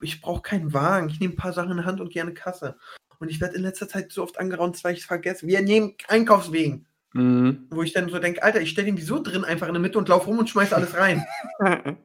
Speaker 2: ich brauche keinen Wagen. Ich nehme ein paar Sachen in der Hand und eine Kasse. Und ich werde in letzter Zeit so oft angeraunt, weil ich es vergesse. Wir nehmen Einkaufswegen.
Speaker 3: Mhm.
Speaker 2: Wo ich dann so denke, Alter, ich stelle den wieso drin einfach in der Mitte und laufe rum und schmeiße alles rein. <laughs>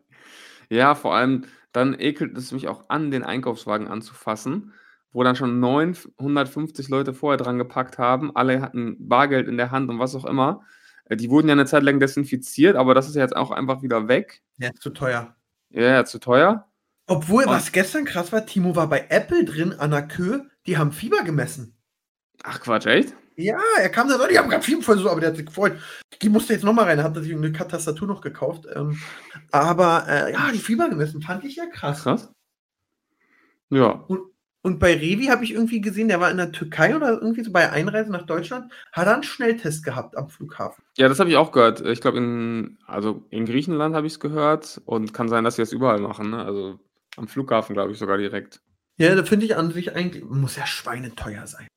Speaker 3: Ja, vor allem dann ekelt es mich auch an, den Einkaufswagen anzufassen, wo dann schon 950 Leute vorher dran gepackt haben. Alle hatten Bargeld in der Hand und was auch immer. Äh, die wurden ja eine Zeit lang desinfiziert, aber das ist ja jetzt auch einfach wieder weg.
Speaker 2: Ja, zu teuer.
Speaker 3: Ja, ja, zu teuer.
Speaker 2: Obwohl,
Speaker 3: Und-
Speaker 2: was gestern krass war, Timo war bei Apple drin an der Kühe, die haben Fieber gemessen.
Speaker 3: Ach Quatsch, echt?
Speaker 2: Ja, er kam da so, ich habe gerade Fieber versucht, aber der hat sich gefreut. Die musste jetzt nochmal rein, hat sich eine Tastatur noch gekauft. Ähm, aber äh, ja, die Fieber gemessen, fand ich ja krass.
Speaker 3: Krass. Ja.
Speaker 2: Und bei Revi habe ich irgendwie gesehen, der war in der Türkei oder irgendwie so bei Einreise nach Deutschland, hat er einen Schnelltest gehabt am Flughafen.
Speaker 3: Ja, das habe ich auch gehört. Ich glaube, in, also in Griechenland habe ich es gehört und kann sein, dass sie das überall machen. Ne? Also am Flughafen, glaube ich, sogar direkt.
Speaker 2: Ja, da finde ich an sich eigentlich, muss ja schweineteuer sein.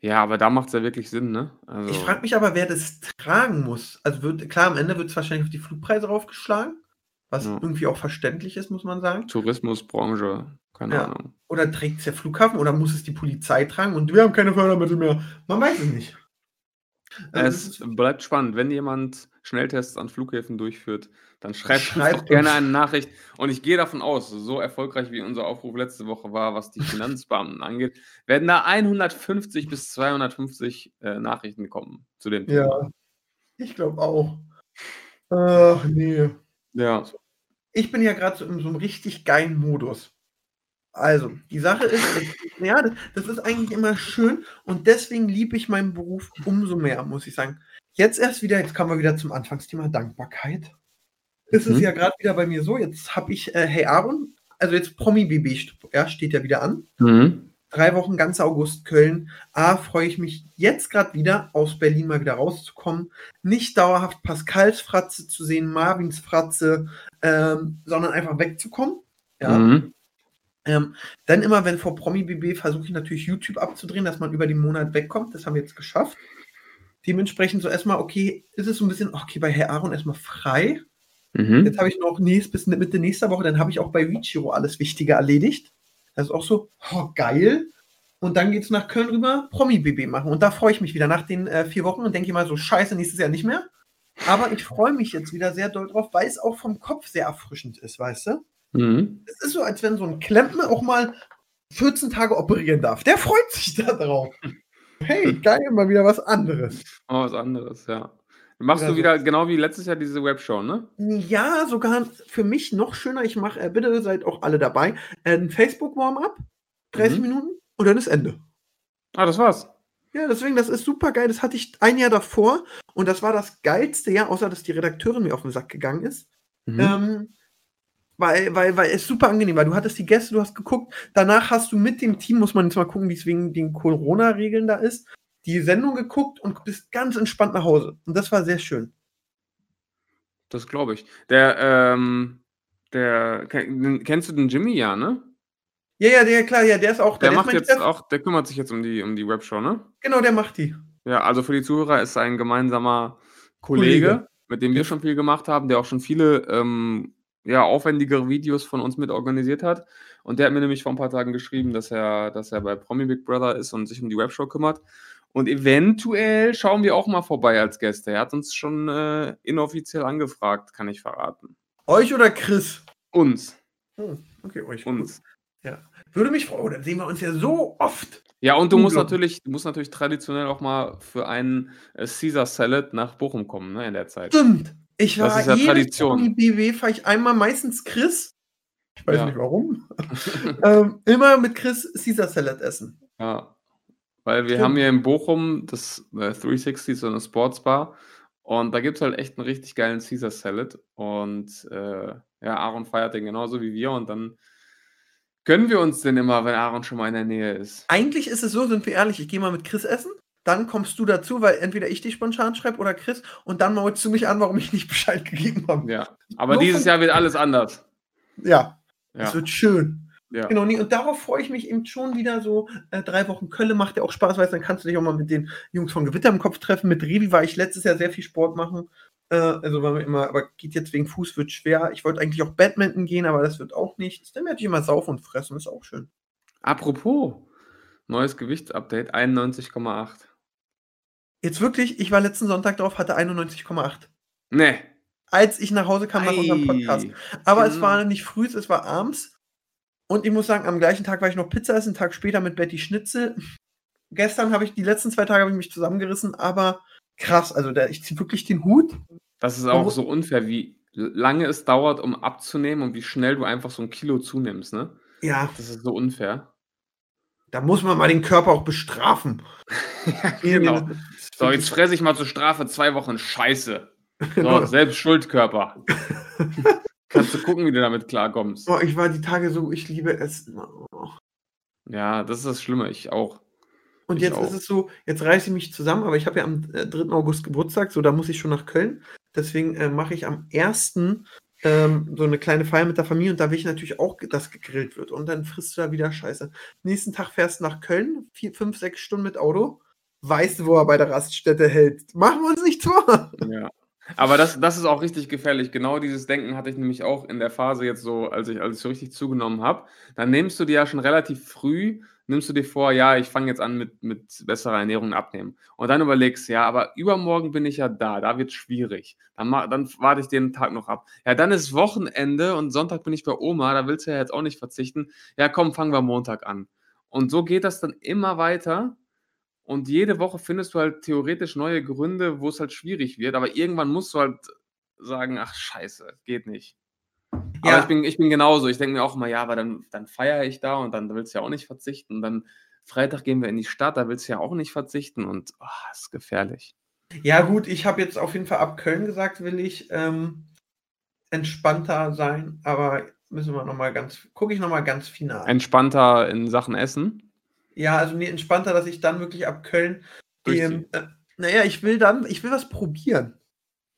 Speaker 3: Ja, aber da macht es ja wirklich Sinn, ne? Also,
Speaker 2: Ich frage mich aber, wer das tragen muss. Also wird, klar, am Ende wird es wahrscheinlich auf die Flugpreise raufgeschlagen, was
Speaker 3: Ja.
Speaker 2: irgendwie auch verständlich ist, muss man sagen.
Speaker 3: Tourismusbranche, keine
Speaker 2: Ja.
Speaker 3: Ahnung.
Speaker 2: Oder trägt es der Flughafen oder muss es die Polizei tragen und wir haben keine Fördermittel mehr. Man weiß es nicht. Also
Speaker 3: Es bleibt spannend. Wenn jemand Schnelltests an Flughäfen durchfüft, dann schreibt,
Speaker 2: Schreibt
Speaker 3: uns gerne eine Nachricht. Und ich gehe davon aus, so erfolgreich wie unser Aufruf letzte Woche war, was die Finanzbeamten angeht, werden da 150 bis 250 äh, Nachrichten kommen zu dem Thema.
Speaker 2: ja, ich glaube auch. Ach nee.
Speaker 3: Ja.
Speaker 2: ich bin ja gerade so in so einem richtig geilen Modus. Also, die Sache <laughs> ist, ja, das ist eigentlich immer schön und deswegen liebe ich meinen Beruf umso mehr, muss ich sagen. Jetzt erst wieder, jetzt kommen wir wieder zum Anfangsthema Dankbarkeit. Es ist
Speaker 3: Mhm.
Speaker 2: ja gerade wieder bei mir so, jetzt habe ich, äh, hey Aaron, also jetzt Promi BB st- ja, steht ja wieder an.
Speaker 3: Mhm.
Speaker 2: Drei Wochen ganz August Köln. A, freue ich mich jetzt gerade wieder aus Berlin mal wieder rauszukommen. Nicht dauerhaft Pascals Fratze zu sehen, Marvins Fratze, ähm, sondern einfach wegzukommen. Ja.
Speaker 3: Mhm.
Speaker 2: Ähm, dann immer, wenn vor Promi BB versuche ich natürlich YouTube abzudrehen, dass man über den Monat wegkommt. Das haben wir jetzt geschafft. Dementsprechend so erstmal, okay, ist es so ein bisschen, okay, bei Herr Aaron erstmal frei.
Speaker 3: Mhm.
Speaker 2: Jetzt habe ich noch nächst, bis Mitte nächster Woche, dann habe ich auch bei Vichiro alles Wichtige erledigt. Das ist auch so, oh, geil. Und dann geht es nach Köln rüber, Promi-BB machen. Und da freue ich mich wieder nach den äh, vier Wochen und denke immer so, scheiße, nächstes Jahr nicht mehr. Aber ich freue mich jetzt wieder sehr doll drauf, weil es auch vom Kopf sehr erfrischend ist, weißt du?
Speaker 3: Mhm.
Speaker 2: Es ist so, als wenn so ein Klempner auch mal 14 Tage operieren darf. Der freut sich da drauf. <laughs> Hey, geil, mal wieder was anderes.
Speaker 3: Oh, was anderes, ja. Machst du wieder genau wie letztes Jahr diese Webshow, ne?
Speaker 2: Ja, sogar für mich noch schöner. Ich mache, äh, bitte seid auch alle dabei, äh, ein Facebook-Warm-up, 30
Speaker 3: Mhm.
Speaker 2: Minuten und dann ist Ende.
Speaker 3: Ah, das war's.
Speaker 2: Ja, deswegen, das ist super geil. Das hatte ich ein Jahr davor und das war das geilste Jahr, außer dass die Redakteurin mir auf den Sack gegangen ist.
Speaker 3: Mhm.
Speaker 2: Ähm, weil, weil, weil es super angenehm war. Du hattest die Gäste, du hast geguckt. Danach hast du mit dem Team, muss man jetzt mal gucken, wie es wegen den Corona-Regeln da ist, die Sendung geguckt und bist ganz entspannt nach Hause. Und das war sehr schön.
Speaker 3: Das glaube ich. Der, ähm, der, ken- kennst du den Jimmy, ja, ne?
Speaker 2: Ja, ja, der, klar, ja, der ist auch
Speaker 3: Der
Speaker 2: ist
Speaker 3: macht jetzt
Speaker 2: Chef.
Speaker 3: auch, der kümmert sich jetzt um die, um die Webshow, ne?
Speaker 2: Genau, der macht die.
Speaker 3: Ja, also für die Zuhörer ist ein gemeinsamer Kollege,
Speaker 2: Kollege.
Speaker 3: mit dem wir schon viel gemacht haben, der auch schon viele ähm, ja, aufwendigere Videos von uns mit organisiert hat. Und der hat mir nämlich vor ein paar Tagen geschrieben, dass er, dass er bei Promi Big Brother ist und sich um die Webshow kümmert. Und eventuell schauen wir auch mal vorbei als Gäste. Er hat uns schon äh, inoffiziell angefragt, kann ich verraten.
Speaker 2: Euch oder Chris?
Speaker 3: Uns.
Speaker 2: Hm, okay, euch.
Speaker 3: Uns.
Speaker 2: Würde mich freuen. Dann sehen wir uns ja so oft.
Speaker 3: Ja, und du musst natürlich, du musst natürlich traditionell auch mal für einen äh, Caesar Salad nach Bochum kommen, ne, in der Zeit.
Speaker 2: Stimmt. Ich war
Speaker 3: Das ist ja Tradition.
Speaker 2: Promi BW fahre ich einmal, meistens Chris. Ich weiß
Speaker 3: Ja.
Speaker 2: nicht warum. <laughs> ähm, immer mit Chris Caesar Salad essen.
Speaker 3: Ja, weil wir
Speaker 2: Stimmt.
Speaker 3: haben hier in Bochum das äh, 360, so eine Sportsbar. Und da gibt es halt echt einen richtig geilen Caesar Salad. Und äh, ja, Aaron feiert den genauso wie wir. Und dann gönnen wir uns den immer, wenn Aaron schon mal in der Nähe ist.
Speaker 2: Eigentlich ist es so, sind wir ehrlich, ich gehe mal mit Chris essen. Dann kommst du dazu, weil entweder ich dich spontan schreibe oder Chris. Und dann maulst du mich an, warum ich nicht Bescheid gegeben habe.
Speaker 3: Ja, aber
Speaker 2: Nur
Speaker 3: dieses Jahr wird alles anders.
Speaker 2: Ja,
Speaker 3: Ja,
Speaker 2: es wird schön.
Speaker 3: Ja.
Speaker 2: Genau, nee, und darauf freue ich mich eben schon wieder so. Äh, drei Wochen Kölle macht ja auch Spaß, weil dann kannst du dich auch mal mit den Jungs von Gewitter im Kopf treffen. Mit Revi war ich letztes Jahr sehr viel Sport machen. Äh, also war mir immer, aber geht jetzt wegen Fuß, wird schwer. Ich wollte eigentlich auch Badminton gehen, aber das wird auch nichts. Dann werde ich immer saufen und fressen, ist auch schön.
Speaker 3: Apropos, neues Gewichtsupdate, 91,8.
Speaker 2: Jetzt wirklich, ich war letzten Sonntag drauf, hatte 91,8.
Speaker 3: Nee.
Speaker 2: Als ich nach Hause kam nach unserem Podcast.
Speaker 3: Ei.
Speaker 2: Aber es
Speaker 3: Genau.
Speaker 2: war nicht früh, es war abends. Und ich muss sagen, am gleichen Tag war ich noch Pizza essen, einen Tag später mit Betty Schnitzel. Gestern habe ich, die letzten zwei Tage habe ich mich zusammengerissen, aber krass, also da, ich ziehe wirklich den Hut.
Speaker 3: Das ist auch so unfair, wie lange es dauert, um abzunehmen und wie schnell du einfach so ein Kilo zunimmst, ne?
Speaker 2: Ja,
Speaker 3: Das ist so unfair.
Speaker 2: da muss man mal den Körper auch bestrafen. <laughs>
Speaker 3: genau.
Speaker 2: Das <laughs> ist
Speaker 3: So, jetzt fresse ich mal zur Strafe zwei Wochen Scheiße.
Speaker 2: Genau. <laughs>
Speaker 3: So, selbst Schuldkörper. Kannst du gucken, wie du damit klarkommst.
Speaker 2: Boah, ich war die Tage so, ich liebe Essen. Oh.
Speaker 3: Ja, das ist das Schlimme. Ich auch.
Speaker 2: Und
Speaker 3: Ich
Speaker 2: jetzt
Speaker 3: auch.
Speaker 2: ist es so, jetzt reiße ich mich zusammen, aber ich habe ja am äh, 3. August Geburtstag, so da muss ich schon nach Köln. Deswegen äh, mache ich am 1. Ähm, so eine kleine Feier mit der Familie und da will ich natürlich auch, dass gegrillt wird. Und dann frisst du da wieder Scheiße. Nächsten Tag fährst du nach Köln, vier, fünf, sechs Stunden mit Auto. Weißt du, wo er bei der Raststätte hält? Machen wir uns nicht vor.
Speaker 3: Ja. Aber das, das ist auch richtig gefährlich. Genau dieses Denken hatte ich nämlich auch in der Phase jetzt so, als ich, als ich so richtig zugenommen habe. Dann nimmst du dir ja schon relativ früh, nimmst du dir vor, ja, ich fange jetzt an mit, mit besserer Ernährung abnehmen. Und dann überlegst, ja, aber übermorgen bin ich ja da, da wird es schwierig. Dann, dann warte ich den Tag noch ab. Ja, dann ist Wochenende und Sonntag bin ich bei Oma, da willst du ja jetzt auch nicht verzichten. Ja, komm, fangen wir Montag an. Und so geht das dann immer weiter. Und jede Woche findest du halt theoretisch neue Gründe, wo es halt schwierig wird. Aber irgendwann musst du halt sagen, ach scheiße, geht nicht. Aber
Speaker 2: Ja.
Speaker 3: ich bin, ich bin genauso. Ich denke mir auch immer, ja, aber dann, dann feiere ich da und dann willst du ja auch nicht verzichten. Und dann Freitag gehen wir in die Stadt, da willst du ja auch nicht verzichten. Und oh, das ist gefährlich.
Speaker 2: Ja, gut, ich habe jetzt auf jeden Fall ab Köln gesagt, will ich ähm, entspannter sein, aber müssen wir nochmal ganz, gucke ich nochmal ganz final.
Speaker 3: Entspannter in Sachen Essen.
Speaker 2: Ja, also nee, entspannter, dass ich dann wirklich ab Köln. Ähm, äh, naja, ich will dann, ich will was probieren.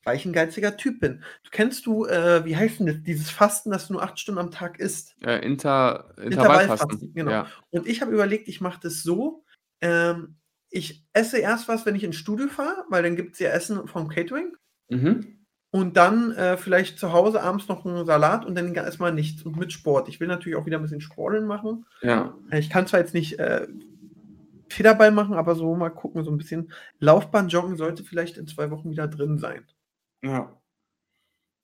Speaker 2: Weil ich ein geiziger Typ bin. Du kennst du, äh, wie heißt denn das, dieses Fasten, dass du nur acht Stunden am Tag isst?
Speaker 3: Äh, Inter,
Speaker 2: Intervallfasten. genau.
Speaker 3: Ja.
Speaker 2: Und ich habe überlegt, ich mache das so. Ähm, ich esse erst was, wenn ich ins Studio fahre, weil dann gibt es ja Essen vom Catering.
Speaker 3: Mhm.
Speaker 2: Und dann äh, vielleicht zu Hause abends noch einen Salat und dann erstmal nichts. Und mit Sport. Ich will natürlich auch wieder ein bisschen Sporteln machen.
Speaker 3: Ja.
Speaker 2: Ich kann zwar jetzt nicht äh, Federball machen, aber so mal gucken, so ein bisschen Laufbahn joggen sollte vielleicht in zwei Wochen wieder drin sein.
Speaker 3: Ja.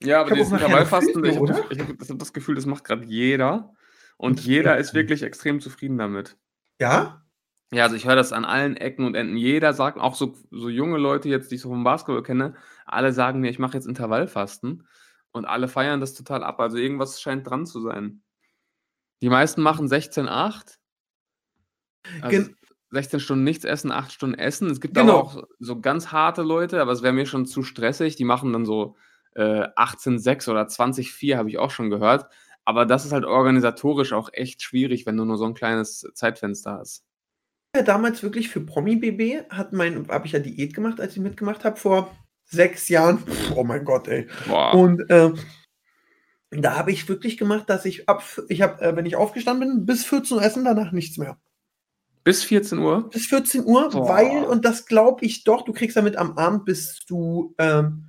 Speaker 3: Ja, aber dieses Intervallfasten, ich habe hab das, hab das Gefühl, das macht gerade jeder. Und jeder ist wirklich extrem zufrieden damit.
Speaker 2: Ja?
Speaker 3: Ja, also ich höre das an allen Ecken und Enden. Jeder sagt, auch so, so junge Leute jetzt, die ich so vom Basketball kenne, alle sagen mir, ich mache jetzt Intervallfasten. Und alle feiern das total ab. Also irgendwas scheint dran zu sein. Die meisten machen 16,8. Also
Speaker 2: Gen
Speaker 3: 16 Stunden nichts essen, 8 Stunden essen. Es gibt
Speaker 2: Genau.
Speaker 3: aber auch so ganz harte Leute, aber es wäre mir schon zu stressig. Die machen dann so äh, 18,6 oder 20,4, habe ich auch schon gehört. Aber das ist halt organisatorisch auch echt schwierig, wenn du nur so ein kleines Zeitfenster hast.
Speaker 2: Ja, damals wirklich für Promi-BB hat mein, habe ich ja Diät gemacht, als ich mitgemacht habe, vor sechs Jahren. Pff, oh mein Gott, ey.
Speaker 3: Boah.
Speaker 2: Und ähm, da habe ich wirklich gemacht, dass ich ab, ich habe, äh, wenn ich aufgestanden bin, bis 14 Uhr essen, danach nichts mehr.
Speaker 3: Bis 14 Uhr?
Speaker 2: Bis 14 Uhr,
Speaker 3: Boah.
Speaker 2: weil, und das glaube ich doch, du kriegst damit am Abend, bist du, ähm,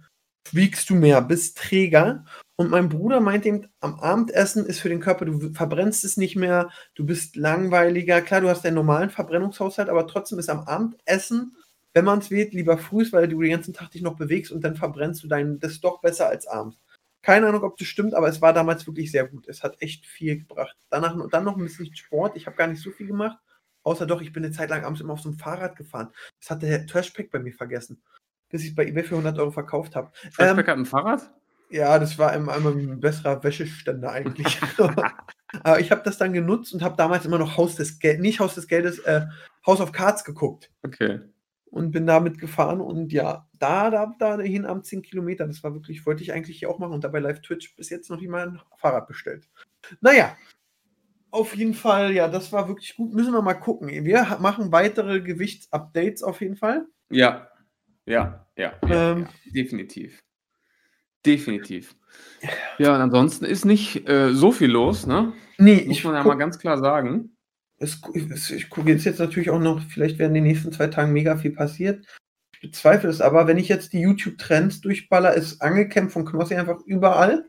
Speaker 2: wiegst du mehr, bist träger. Und mein Bruder meint eben, am Abendessen ist für den Körper, du verbrennst es nicht mehr, du bist langweiliger. Klar, du hast deinen normalen Verbrennungshaushalt, aber trotzdem ist am Abendessen, wenn man es wählt, lieber früh, ist, weil du den ganzen Tag dich noch bewegst und dann verbrennst du dein, das doch besser als abends. Keine Ahnung, ob das stimmt, aber es war damals wirklich sehr gut. Es hat echt viel gebracht. Danach dann noch ein bisschen Sport. Ich habe gar nicht so viel gemacht. Außer doch, ich bin eine Zeit lang abends immer auf so einem Fahrrad gefahren. Das hat der Trashpack bei mir vergessen. Bis ich es bei eBay für 100 Euro verkauft habe.
Speaker 3: Flashback hat ein Fahrrad?
Speaker 2: Ja, das war immer ein besserer Wäscheständer eigentlich. <laughs> <laughs> Aber ich habe das dann genutzt und habe damals immer noch Haus des Geldes, nicht Haus des Geldes, äh, House of Cards geguckt.
Speaker 3: Okay.
Speaker 2: Und bin damit gefahren und ja, da, da, da hin am 10 Kilometer. Das war wirklich, wollte ich eigentlich hier auch machen und dabei live Twitch bis jetzt noch mal ein Fahrrad bestellt. Naja, auf jeden Fall, ja, das war wirklich gut. Müssen wir mal gucken. Wir machen weitere Gewichtsupdates auf jeden Fall.
Speaker 3: Ja. Ja, ja, ja,
Speaker 2: Ähm.
Speaker 3: ja. definitiv. Definitiv. Ja, und ansonsten ist nicht äh, so viel los, ne?
Speaker 2: Nee,
Speaker 3: Muss
Speaker 2: ich,
Speaker 3: man ja mal ganz klar sagen.
Speaker 2: es, es, ich gucke jetzt, jetzt natürlich auch noch, vielleicht werden in den nächsten zwei Tagen mega viel passiert. Ich bezweifle es aber, wenn ich jetzt die YouTube-Trends durchballer, ist Angelcamp von Knossi einfach überall,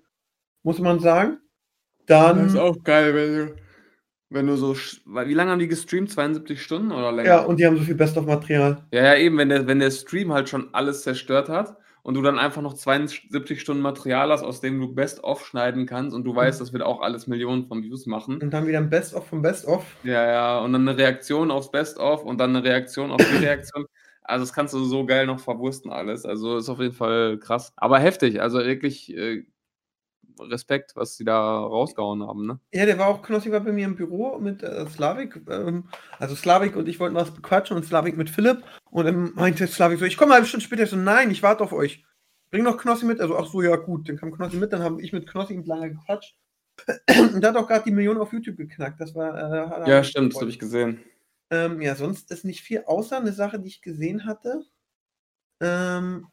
Speaker 2: muss man sagen. Dann.
Speaker 3: auch geil, wenn du Wenn du so, wie lange haben die gestreamt? 72 Stunden oder länger?
Speaker 2: Ja, und die haben so viel Best-of-Material.
Speaker 3: Ja, ja, eben, wenn der, wenn der Stream halt schon alles zerstört hat und du dann einfach noch 72 Stunden Material hast, aus dem du Best-of schneiden kannst und du weißt, das wird auch alles Millionen von Views machen.
Speaker 2: Und dann wieder ein Best-of vom Best-of.
Speaker 3: Ja, ja, und dann eine Reaktion aufs Best-of und dann eine Reaktion auf die <coughs> Reaktion. Also das kannst du so geil noch verwursten alles. Also ist auf jeden Fall krass. Aber heftig, also wirklich äh, Respekt, was sie da rausgehauen haben, ne?
Speaker 2: Ja, der war auch, Knossi war bei mir im Büro mit äh, Slavik. Ähm, also Slavik und ich wollten was bequatschen und Slavik mit Philipp. Und dann meinte Slavik so, ich komme eine halbe Stunde später. Ich so, nein, ich warte auf euch. Bring noch Knossi mit. Also, ach so, ja gut. Dann kam Knossi mit, dann habe ich mit Knossi lange gequatscht. <clears throat> Und der hat auch gerade die Million auf YouTube geknackt. Das war. Äh,
Speaker 3: Ja, stimmt, das habe ich gesehen.
Speaker 2: Ähm, ja, sonst ist nicht viel, außer eine Sache, die ich gesehen hatte. Ähm,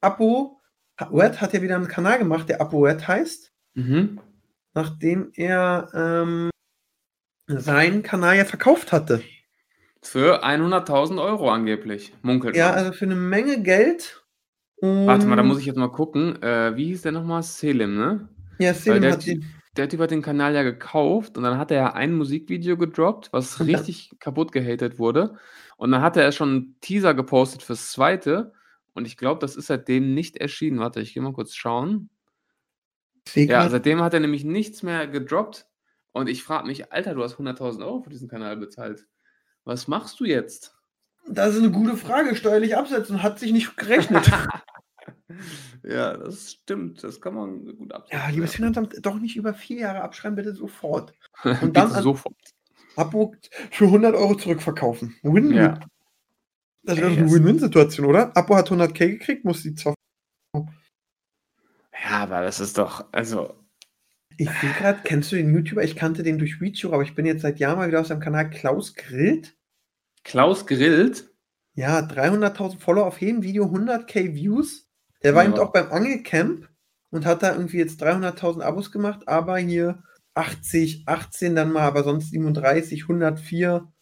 Speaker 2: Apo Red hat ja wieder einen Kanal gemacht, der Apo Red heißt,
Speaker 3: Mhm.
Speaker 2: nachdem er ähm, seinen Kanal ja verkauft hatte.
Speaker 3: Für 100.000 Euro angeblich, munkelt
Speaker 2: Ja,
Speaker 3: man.
Speaker 2: also für eine Menge Geld.
Speaker 3: Warte mal, da
Speaker 2: Und-
Speaker 3: muss ich jetzt mal gucken. Äh, wie hieß der nochmal? Selim, ne?
Speaker 2: Ja, Selim
Speaker 3: der,
Speaker 2: hat den.
Speaker 3: der Typ hat den Kanal ja gekauft und dann hat er ja ein Musikvideo gedroppt, was
Speaker 2: Und
Speaker 3: richtig kaputt gehatet wurde. Und dann hat er schon einen Teaser gepostet fürs zweite. Und ich glaube, das ist seitdem nicht erschienen. Warte, ich gehe mal kurz schauen.
Speaker 2: Sehe
Speaker 3: Ja, seitdem hat er nämlich nichts mehr gedroppt. Und ich frage mich, Alter, du hast 100.000 Euro für diesen Kanal bezahlt. Was machst du jetzt?
Speaker 2: das ist eine gute Frage. Steuerlich absetzen hat sich nicht gerechnet. <laughs>
Speaker 3: ja, das stimmt. Das kann man gut absetzen.
Speaker 2: ja, liebes Finanzamt, doch nicht über vier Jahre abschreiben, bitte sofort. <laughs>
Speaker 3: Und
Speaker 2: dann
Speaker 3: dann
Speaker 2: an-
Speaker 3: sofort.
Speaker 2: Abo für 100 Euro zurückverkaufen. Win-win.
Speaker 3: Ja.
Speaker 2: Das
Speaker 3: Ey,
Speaker 2: eine Win-Win-Situation, oder? Abo hat 100k gekriegt, muss die zwar.
Speaker 3: Ja, aber das ist doch, also,
Speaker 2: Ich sehe gerade, kennst du den YouTuber? Ich kannte den durch Video, aber ich bin jetzt seit Jahren mal wieder auf seinem Kanal Klaus Grillt.
Speaker 3: Klaus grillt.
Speaker 2: Ja, 300.000 Follower auf jedem Video, 100k Views. Der war
Speaker 3: Ja.
Speaker 2: eben auch beim Angelcamp und hat da irgendwie jetzt 300.000 Abos gemacht, aber hier 80, 18 dann mal, aber sonst 37, 104.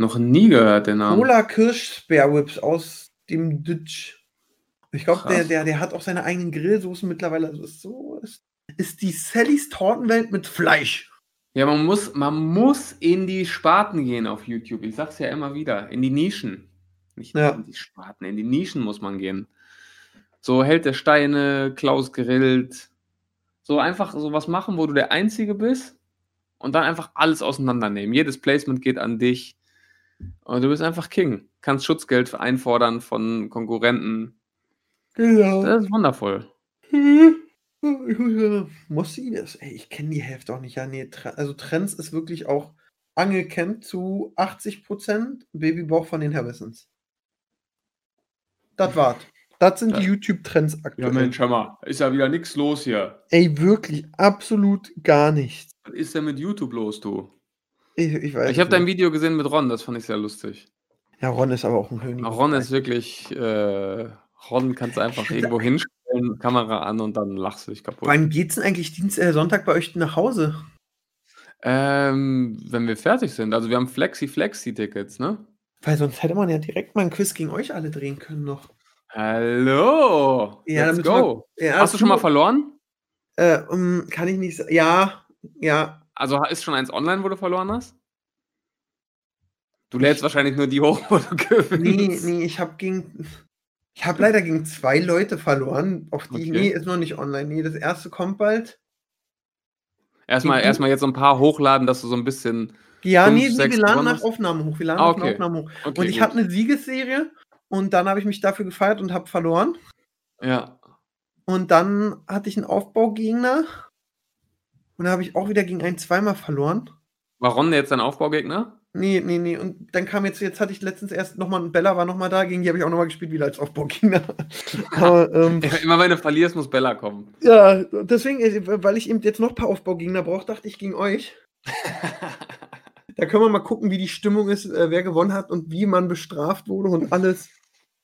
Speaker 3: Noch nie gehört, den Namen.
Speaker 2: Cola Kirsch Spare Whips aus dem Ditch. Ich glaube, der, der, der hat auch seine eigenen Grillsoßen mittlerweile. Also ist so ist, ist die Sallys Tortenwelt mit Fleisch.
Speaker 3: Ja, man muss, man muss in die Sparten gehen auf YouTube. Ich sag's ja immer wieder. In die Nischen. Nicht
Speaker 2: Ja.
Speaker 3: in die Sparten, in die Nischen muss man gehen. So Held der Steine, Klaus grillt. So einfach sowas machen, wo du der Einzige bist und dann einfach alles auseinandernehmen. Jedes Placement geht an dich. Und du bist einfach King. Kannst Schutzgeld einfordern von Konkurrenten.
Speaker 2: Genau.
Speaker 3: Das ist wundervoll.
Speaker 2: Mossi, das, ey, ich kenne die Hälfte auch nicht. Ja, nee, also Trends ist wirklich auch Angelcamp zu 80%, Babybauch von den Harrisons. Das war's. Das sind die
Speaker 3: Ja.
Speaker 2: YouTube-Trends aktuell.
Speaker 3: hör mal, ist ja wieder nichts los hier.
Speaker 2: Ey, wirklich, absolut gar nichts.
Speaker 3: Was ist denn mit YouTube los, du?
Speaker 2: Ich, ich weiß
Speaker 3: Ich habe dein. Video gesehen mit Ron, das fand ich sehr lustig.
Speaker 2: Ja, Ron ist aber auch ein König.
Speaker 3: Ron ist wirklich, äh, Ron kannst du einfach irgendwo hinstellen, Kamera an und dann lachst du dich kaputt.
Speaker 2: Wann geht's denn eigentlich Dienst, äh, Sonntag bei euch nach Hause?
Speaker 3: Ähm, wenn wir fertig sind, also wir haben Flexi-Flexi-Tickets, ne?
Speaker 2: Weil sonst hätte man ja direkt mal ein Quiz gegen euch alle drehen können noch.
Speaker 3: Hallo!
Speaker 2: Ja,
Speaker 3: let's
Speaker 2: damit wir-
Speaker 3: go!
Speaker 2: Ja,
Speaker 3: Hast du schon mal verloren?
Speaker 2: Äh, um, kann ich nicht sagen. Ja, ja.
Speaker 3: Also ist schon eins online, wo du verloren hast? Du lädst wahrscheinlich nur die hoch, wo du gewinnst.
Speaker 2: Nee, nee, ich habe gegen. Ich habe leider gegen zwei Leute verloren. Auf die.
Speaker 3: Okay.
Speaker 2: Nee, ist noch nicht online. Nee, das erste kommt bald.
Speaker 3: Erstmal,
Speaker 2: Gegen-
Speaker 3: erstmal jetzt so ein paar hochladen, dass du so ein bisschen.
Speaker 2: Ja,
Speaker 3: Fünf,
Speaker 2: nee, nee, wir laden nach
Speaker 3: hast?
Speaker 2: Aufnahme hoch. Wir laden
Speaker 3: Ah,
Speaker 2: nach
Speaker 3: okay.
Speaker 2: Aufnahme hoch.
Speaker 3: Okay,
Speaker 2: und ich hatte eine Siegesserie und dann habe ich mich dafür gefeiert und habe verloren.
Speaker 3: Ja.
Speaker 2: Und dann hatte ich einen Aufbaugegner. Und da habe ich auch wieder gegen einen zweimal verloren.
Speaker 3: War Ron jetzt dein Aufbaugegner?
Speaker 2: Nee, nee, nee. Und dann kam jetzt, jetzt hatte ich letztens erst nochmal, Bella war nochmal da, gegen die habe ich auch nochmal gespielt, wieder als Aufbaugegner. <laughs> Aber, ähm,
Speaker 3: Immer wenn du verlierst, muss Bella kommen.
Speaker 2: ja, deswegen, äh, weil ich eben jetzt noch ein paar Aufbaugegner brauche, dachte ich gegen euch. <laughs> Da können wir mal gucken, wie die Stimmung ist, äh, wer gewonnen hat und wie man bestraft wurde und alles.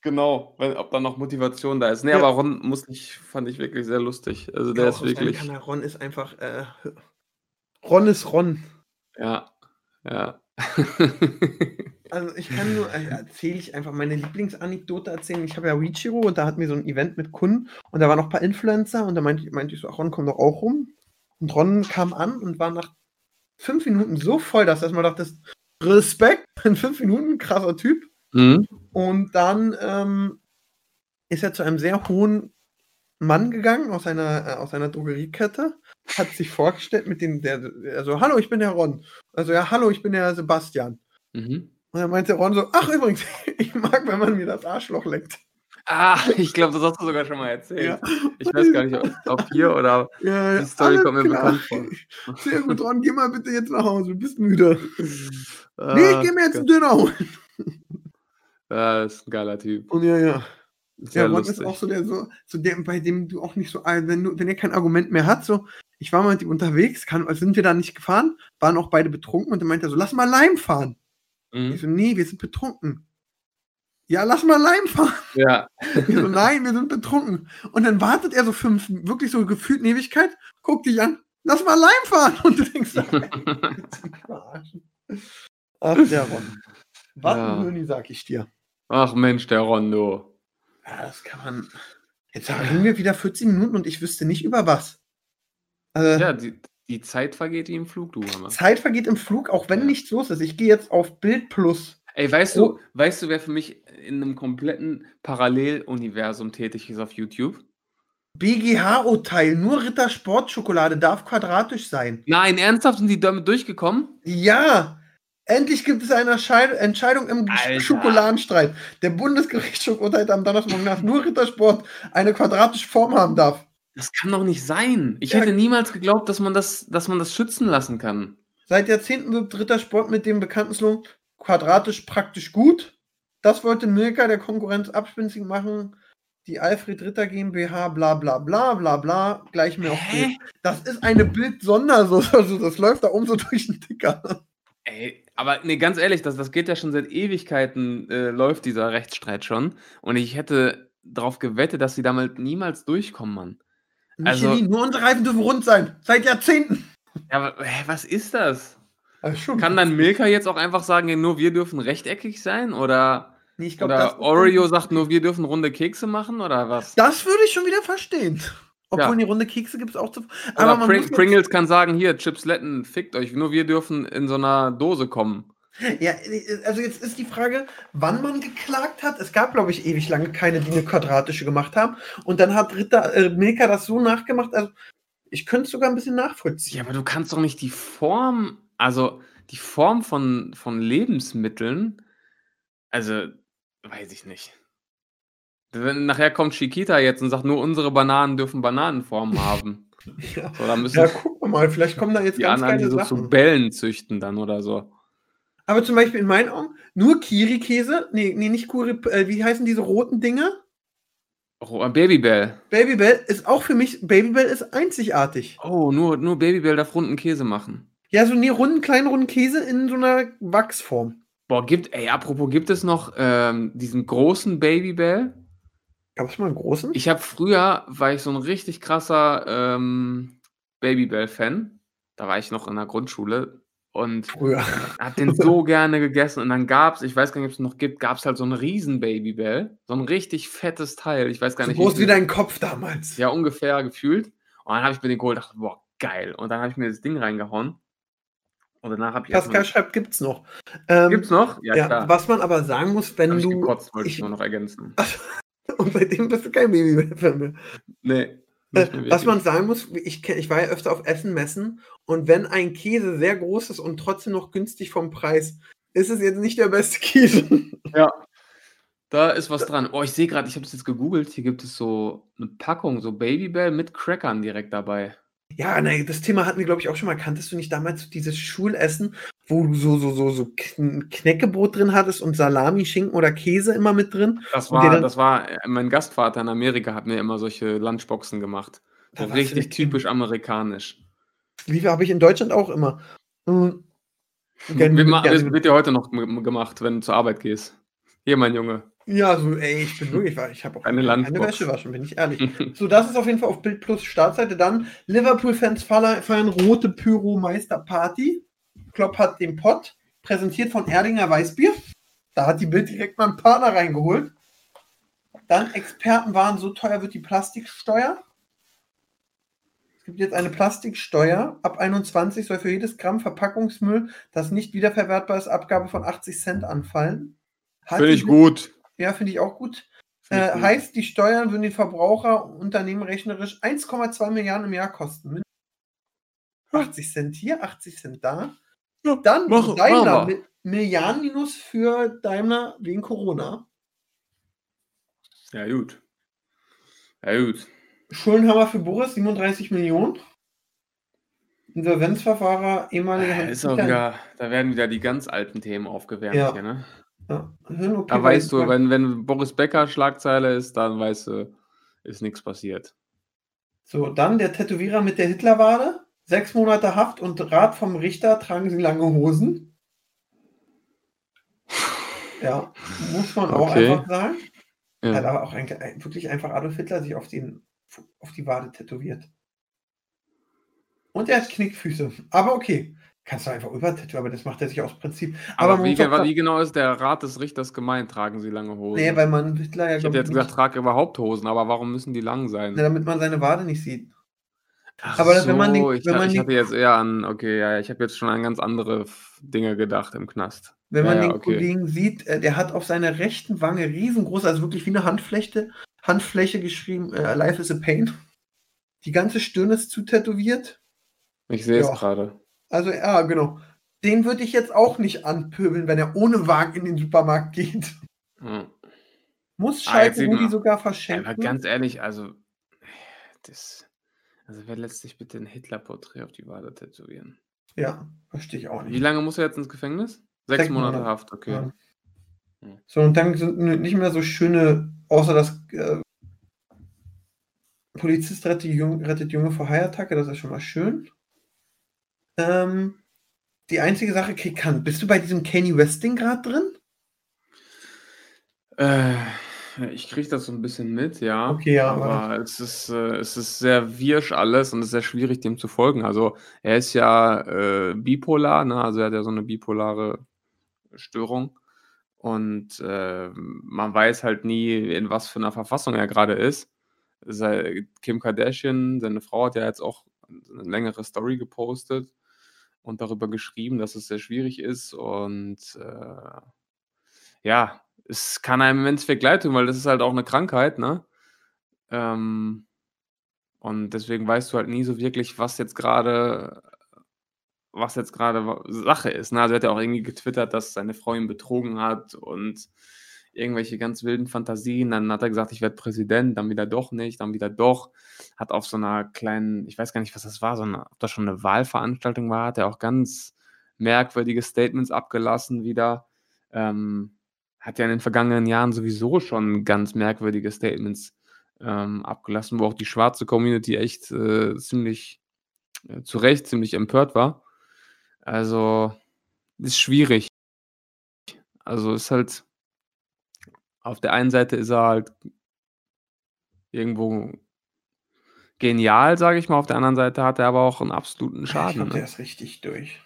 Speaker 3: Genau, wenn, ob da noch Motivation da ist. Nee,
Speaker 2: Ja.
Speaker 3: aber Ron muss nicht, fand ich wirklich sehr lustig. Also der
Speaker 2: Ja,
Speaker 3: ist wirklich.
Speaker 2: Kanal. Ron ist einfach, äh, <laughs> Ron ist Ron.
Speaker 3: Ja. Ja. <laughs>
Speaker 2: Also ich kann nur, äh, erzähle ich einfach meine Lieblingsanekdote erzählen. Ich habe ja Reachiro und da hatten wir so ein Event mit Kunden und da waren noch ein paar Influencer und da meinte, ich- meinte ich so, ach, Ron, komm doch auch rum. Und Ron kam an und war nach fünf Minuten so voll, dass du erstmal dachtest, Respekt, <laughs> in fünf Minuten, krasser Typ.
Speaker 3: Mhm.
Speaker 2: Und dann ähm, ist er zu einem sehr hohen Mann gegangen aus einer, äh, aus einer Drogeriekette, hat sich vorgestellt mit dem, der, also, hallo, ich bin der Ron. Also, ja, hallo, ich bin der Sebastian.
Speaker 3: Mhm.
Speaker 2: Und dann meinte Ron so, ach, übrigens, <laughs> ich mag, wenn man mir das Arschloch leckt.
Speaker 3: Ah, <laughs> ich glaube, das hast du sogar schon mal erzählt.
Speaker 2: Ja.
Speaker 3: Ich weiß gar nicht, ob, hier oder
Speaker 2: Ja,
Speaker 3: die Story kommt mir
Speaker 2: klar.
Speaker 3: bekannt vor. <laughs>
Speaker 2: Sehr gut, Ron, geh mal bitte jetzt nach Hause, du bist müde.
Speaker 3: Ah,
Speaker 2: nee, ich geh mir jetzt einen Döner holen.
Speaker 3: Ja, ist ein geiler Typ.
Speaker 2: Und ja, ja. Ja,
Speaker 3: ja,
Speaker 2: Ron ist auch so der, so, so der, bei dem du auch nicht so, äh, wenn, du, wenn er kein Argument mehr hat, so, ich war mal mit ihm unterwegs, kann, also sind wir da nicht gefahren, waren auch beide betrunken und dann meinte er so, lass mal Leim fahren. Ich
Speaker 3: Mhm.
Speaker 2: so, nee, wir sind betrunken. Ja, lass mal Leim fahren.
Speaker 3: Ja. <laughs>
Speaker 2: Ich so, nein, wir sind betrunken. Und dann wartet er so fünf, wirklich so gefühlt eine Ewigkeit, guckt dich an, lass mal Leim fahren. Und du denkst, so, <laughs> verarschen? <laughs> Ach, der Ron. Was
Speaker 3: Ja.
Speaker 2: ein Höni, sag ich dir.
Speaker 3: Ach Mensch, der Rondo.
Speaker 2: Ja, das kann man. Jetzt reden wir wieder 14 Minuten und ich wüsste nicht über was. Also,
Speaker 3: Ja, die, die Zeit vergeht wie im Flug, du Hammer.
Speaker 2: Zeit vergeht im Flug, auch wenn
Speaker 3: Ja.
Speaker 2: nichts los ist. Ich gehe jetzt auf Bild Plus.
Speaker 3: Ey, weißt
Speaker 2: Oh.
Speaker 3: du, weißt du, wer für mich in einem kompletten Paralleluniversum tätig ist auf YouTube?
Speaker 2: BGH-Urteil, nur Ritter Sportschokolade darf quadratisch sein.
Speaker 3: Nein, ernsthaft sind die damit durchgekommen?
Speaker 2: Ja, endlich gibt es eine Entscheid Entscheidung im
Speaker 3: Alter.
Speaker 2: Schokoladenstreit. Der Bundesgerichtshof urteilt am Donnerstag, dass nur Rittersport eine quadratische Form haben darf.
Speaker 3: Das kann doch nicht sein. Ich
Speaker 2: Ja.
Speaker 3: hätte niemals geglaubt, dass man das, dass man das schützen lassen kann.
Speaker 2: Seit Jahrzehnten wirbt Rittersport mit dem bekannten Slogan quadratisch praktisch gut. Das wollte Milka der Konkurrenz abspenstig machen. Die Alfred Ritter GmbH, bla bla bla bla bla, gleich mir auf? Bild. Das ist eine Bild-Sondersoße, also das läuft da oben so durch den Ticker.
Speaker 3: Ey, aber nee, ganz ehrlich, das, das geht ja schon seit Ewigkeiten, äh, läuft dieser Rechtsstreit schon. Und ich hätte darauf gewettet, dass sie damit niemals durchkommen, Mann. Also-
Speaker 2: Michelin, nur unsere Reifen dürfen rund sein. Seit Jahrzehnten.
Speaker 3: Ja, aber hä, was ist das?
Speaker 2: Also
Speaker 3: Kann dann Milka jetzt auch einfach sagen, nur wir dürfen rechteckig sein? Oder,
Speaker 2: Nee, glaub,
Speaker 3: oder Oreo sagt, nur wir dürfen runde Kekse machen? Oder was?
Speaker 2: Das würde ich schon wieder verstehen. Obwohl
Speaker 3: Ja.
Speaker 2: die runde Kekse gibt es auch zu.
Speaker 3: Oder
Speaker 2: man
Speaker 3: Pring Pringles kann sagen, hier, Chipsletten, fickt euch, nur wir dürfen in so einer Dose kommen.
Speaker 2: Ja, also jetzt ist die Frage, wann man geklagt hat. Es gab, glaube ich, ewig lange keine, die eine quadratische gemacht haben. Und dann hat Ritter äh, Milka das so nachgemacht. Also ich könnte es sogar ein bisschen nachvollziehen.
Speaker 3: Ja, aber du kannst doch nicht die Form, also die Form von, von Lebensmitteln, also weiß ich nicht. Wenn nachher kommt Chiquita jetzt und sagt, nur unsere Bananen dürfen Bananenformen <laughs> haben.
Speaker 2: Ja,
Speaker 3: So,
Speaker 2: ja gucken wir mal. Vielleicht kommen da jetzt
Speaker 3: die
Speaker 2: ganz
Speaker 3: anderen, die so
Speaker 2: Sachen.
Speaker 3: zu Bällen züchten dann oder so.
Speaker 2: Aber zum Beispiel in meinen Augen nur Kiri-Käse. Nee, nee, nicht Kuri, äh, wie heißen diese roten Dinge?
Speaker 3: Oh, Babybell.
Speaker 2: Babybell ist auch für mich, Babybell ist einzigartig.
Speaker 3: Oh, nur, nur Babybell darf runden Käse machen.
Speaker 2: Ja, so einen runden, kleinen runden Käse in so einer Wachsform.
Speaker 3: Boah, gibt, ey, apropos, gibt es noch ähm, diesen großen Babybell?
Speaker 2: Gab es mal einen großen?
Speaker 3: Ich habe früher, war ich so ein richtig krasser ähm, Babybell-Fan. Da war ich noch in der Grundschule und
Speaker 2: Früher. <laughs>
Speaker 3: hab den so <laughs> gerne gegessen. Und dann gab's, ich weiß gar nicht, ob es noch gibt, gab's halt so einen riesen Babybell. So ein richtig fettes Teil. Ich weiß gar
Speaker 2: So
Speaker 3: nicht,
Speaker 2: groß wie dein Kopf damals.
Speaker 3: Ja, ungefähr gefühlt. Und dann habe ich mir den geholt und dachte, boah, geil. Und dann habe ich mir das Ding reingehauen. Und danach habe ich
Speaker 2: Pascal schreibt, gibt's noch. Ähm,
Speaker 3: Gibt's noch?
Speaker 2: Ja, was man aber sagen muss, wenn
Speaker 3: Hab ich
Speaker 2: du.
Speaker 3: gekotzt, wollte ich
Speaker 2: ich-
Speaker 3: nur noch ergänzen. <laughs> <laughs>
Speaker 2: Und seitdem bist du kein Babybell mehr.
Speaker 3: Nee.
Speaker 2: Äh, was man sagen muss, ich, ich war ja öfter auf Essen-Messen und wenn ein Käse sehr groß ist und trotzdem noch günstig vom Preis, ist es jetzt nicht der beste <laughs> Käse.
Speaker 3: Ja. Da ist was dran. Oh, ich sehe gerade, ich habe es jetzt gegoogelt. Hier gibt es so eine Packung, so Babybell mit Crackern direkt dabei.
Speaker 2: Ja, ne, das Thema hatten wir, glaube ich, auch schon mal. Kanntest du nicht damals dieses Schulessen, wo du so, so, so, so Kn- Knäckebrot drin hattest und Salami, Schinken oder Käse immer mit drin?
Speaker 3: Das war,
Speaker 2: dann-
Speaker 3: das war, äh, mein Gastvater in Amerika hat mir immer solche Lunchboxen gemacht. So richtig typisch amerikanisch.
Speaker 2: Wie viel habe ich in Deutschland auch immer? Hm. Gern-
Speaker 3: Wird, wird, dir heute noch gemacht, wenn du zur Arbeit gehst. Hier, mein Junge.
Speaker 2: Ja, so, ey, ich bin wirklich, ich habe auch
Speaker 3: Eine
Speaker 2: keine
Speaker 3: Lunchbox.
Speaker 2: Wäsche waschen, bin ich ehrlich. <laughs> So, das ist auf jeden Fall auf Bild Plus Startseite. Dann Liverpool-Fans feiern rote Pyro-Meister-Party. Klopp hat den Pott, präsentiert von Erdinger Weißbier. Da hat die Bild direkt mal einen Partner reingeholt. Dann Experten waren, so teuer wird die Plastiksteuer. gibt jetzt eine Plastiksteuer. Ab 21 soll für jedes Gramm Verpackungsmüll, das nicht wiederverwertbar ist, Abgabe von 80 Cent anfallen.
Speaker 3: Finde ich gut.
Speaker 2: Ja, finde ich auch gut. Äh,
Speaker 3: gut.
Speaker 2: heißt, die Steuern würden den Verbraucher Unternehmen rechnerisch 1,2 Milliarden im Jahr kosten. 80 Cent hier, 80 Cent da.
Speaker 3: Ja,
Speaker 2: Dann
Speaker 3: mach-
Speaker 2: Daimler. Mi- Milliardenminus für Daimler wegen Corona.
Speaker 3: Ja, gut. Ja, gut.
Speaker 2: Schuldenhammer für Boris, 37 Millionen. Insolvenzverfahrer, ehemalige
Speaker 3: Äh, Ist auch wieder, da werden wieder die ganz alten Themen aufgewärmt
Speaker 2: Ja.
Speaker 3: hier, ne?
Speaker 2: Ja, okay,
Speaker 3: Da weißt du, wenn, wenn Boris Becker Schlagzeile ist, dann weißt du, ist nichts passiert.
Speaker 2: So, dann der Tätowierer mit der Hitlerwade. Sechs Monate Haft und Rat vom Richter, tragen Sie lange Hosen. Ja, muss man auch
Speaker 3: Okay.
Speaker 2: einfach sagen. Hat
Speaker 3: Ja.
Speaker 2: aber auch ein, wirklich einfach Adolf Hitler sich auf, den, auf die Wade tätowiert. Und er hat Knickfüße. Aber okay. Kannst du einfach übertätowieren, aber das macht er sich aus Prinzip.
Speaker 3: Aber,
Speaker 2: man
Speaker 3: wie, wie genau ist der Rat des Richters gemeint? Tragen sie lange Hosen?
Speaker 2: Nee, weil man ja
Speaker 3: ich hätte jetzt gesagt, trage überhaupt Hosen, aber warum müssen die lang sein?
Speaker 2: Ne, damit man seine Wade nicht sieht.
Speaker 3: Ach
Speaker 2: aber wenn man den-
Speaker 3: so, ich,
Speaker 2: wenn
Speaker 3: ha-
Speaker 2: man
Speaker 3: ich hatte jetzt eher an, okay, ja, ich habe jetzt schon an ganz andere Dinge gedacht im Knast.
Speaker 2: Wenn man
Speaker 3: ja,
Speaker 2: den
Speaker 3: okay.
Speaker 2: Kollegen sieht, äh, der hat auf seiner rechten Wange riesengroß, also wirklich wie eine Handfläche, Handfläche geschrieben, äh, Life is a Pain. Die ganze Stirn ist zu tätowiert.
Speaker 3: Ich sehe es gerade.
Speaker 2: Also, ja, genau. Den würde ich jetzt auch nicht anpöbeln, wenn er ohne Wagen in den Supermarkt geht.
Speaker 3: Ja.
Speaker 2: Muss
Speaker 3: Ah,
Speaker 2: Schalke
Speaker 3: sieht
Speaker 2: Rudi sogar
Speaker 3: Aber
Speaker 2: verschenken.
Speaker 3: ganz ehrlich, also, das, also wer lässt sich bitte ein Hitler-Porträt auf die Wade tätowieren?
Speaker 2: ja, verstehe ich auch
Speaker 3: Wie
Speaker 2: nicht.
Speaker 3: lange muss er jetzt ins Gefängnis? Sechs,
Speaker 2: Sechs
Speaker 3: Monate
Speaker 2: Monate.
Speaker 3: Haft, okay.
Speaker 2: Ja.
Speaker 3: Hm.
Speaker 2: So, und dann sind nicht mehr so schöne, außer das äh, Polizist rettet, Jung, rettet Junge vor Haiattacke, das ist schon mal schön. Ähm, die einzige Sache, okay, kann, bist du bei diesem Kanye West-Ding gerade drin?
Speaker 3: Äh, ich kriege das so ein bisschen mit, ja.
Speaker 2: Okay, ja,
Speaker 3: aber,
Speaker 2: aber-
Speaker 3: es ist, äh, es ist sehr wirsch alles und es ist sehr schwierig, dem zu folgen. Also er ist ja äh, bipolar, ne? also er hat ja so eine bipolare Störung. Und äh, man weiß halt nie, in was für einer Verfassung er gerade ist. Sei- Kim Kardashian, seine Frau, hat ja jetzt auch eine längere Story gepostet und darüber geschrieben, dass es sehr schwierig ist. Und äh, ja, es kann einem im Endeffekt leid tun, weil das ist halt auch eine Krankheit, ne? Ähm, und deswegen weißt du halt nie so wirklich, was jetzt gerade, was jetzt gerade Sache ist. Ne? Also er hat ja auch irgendwie getwittert, dass seine Frau ihn betrogen hat und irgendwelche ganz wilden Fantasien. Dann hat er gesagt, ich werde Präsident, dann wieder doch nicht, dann wieder doch. Hat auf so einer kleinen, ich weiß gar nicht, was das war, so ob das schon eine Wahlveranstaltung war, hat er auch ganz merkwürdige Statements abgelassen wieder. Ähm, hat ja in den vergangenen Jahren sowieso schon ganz merkwürdige Statements ähm, abgelassen, wo auch die schwarze Community echt äh, ziemlich äh, zu Recht ziemlich empört war. Also ist schwierig. Also ist halt auf der einen Seite ist er halt irgendwo genial, sage ich mal. Auf der anderen Seite hat er aber auch einen absoluten
Speaker 2: ich
Speaker 3: Schaden.
Speaker 2: glaube, der
Speaker 3: Ne?
Speaker 2: ist richtig durch.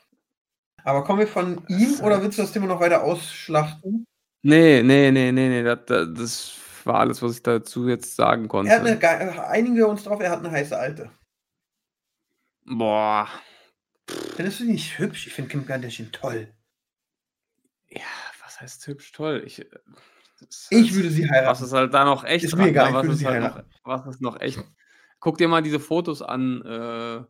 Speaker 2: Aber kommen wir von ihm oder
Speaker 3: halt-
Speaker 2: willst du das Thema noch weiter ausschlachten?
Speaker 3: Nee, nee, nee, nee, nee. Das, das war alles, was ich dazu jetzt sagen konnte.
Speaker 2: Er hat eine, ge- einigen wir uns drauf, er hat eine heiße Alte.
Speaker 3: Boah.
Speaker 2: Findest du die nicht hübsch? Ich finde Kim Kardashian toll.
Speaker 3: Ja, was heißt hübsch toll? Ich, äh,
Speaker 2: Ich würde sie
Speaker 3: Was
Speaker 2: heiraten.
Speaker 3: ist halt da noch echt
Speaker 2: Ist mir egal, ich
Speaker 3: Was
Speaker 2: würde
Speaker 3: ist,
Speaker 2: sie
Speaker 3: halt noch, was ist noch echt? Guck dir mal diese Fotos an äh,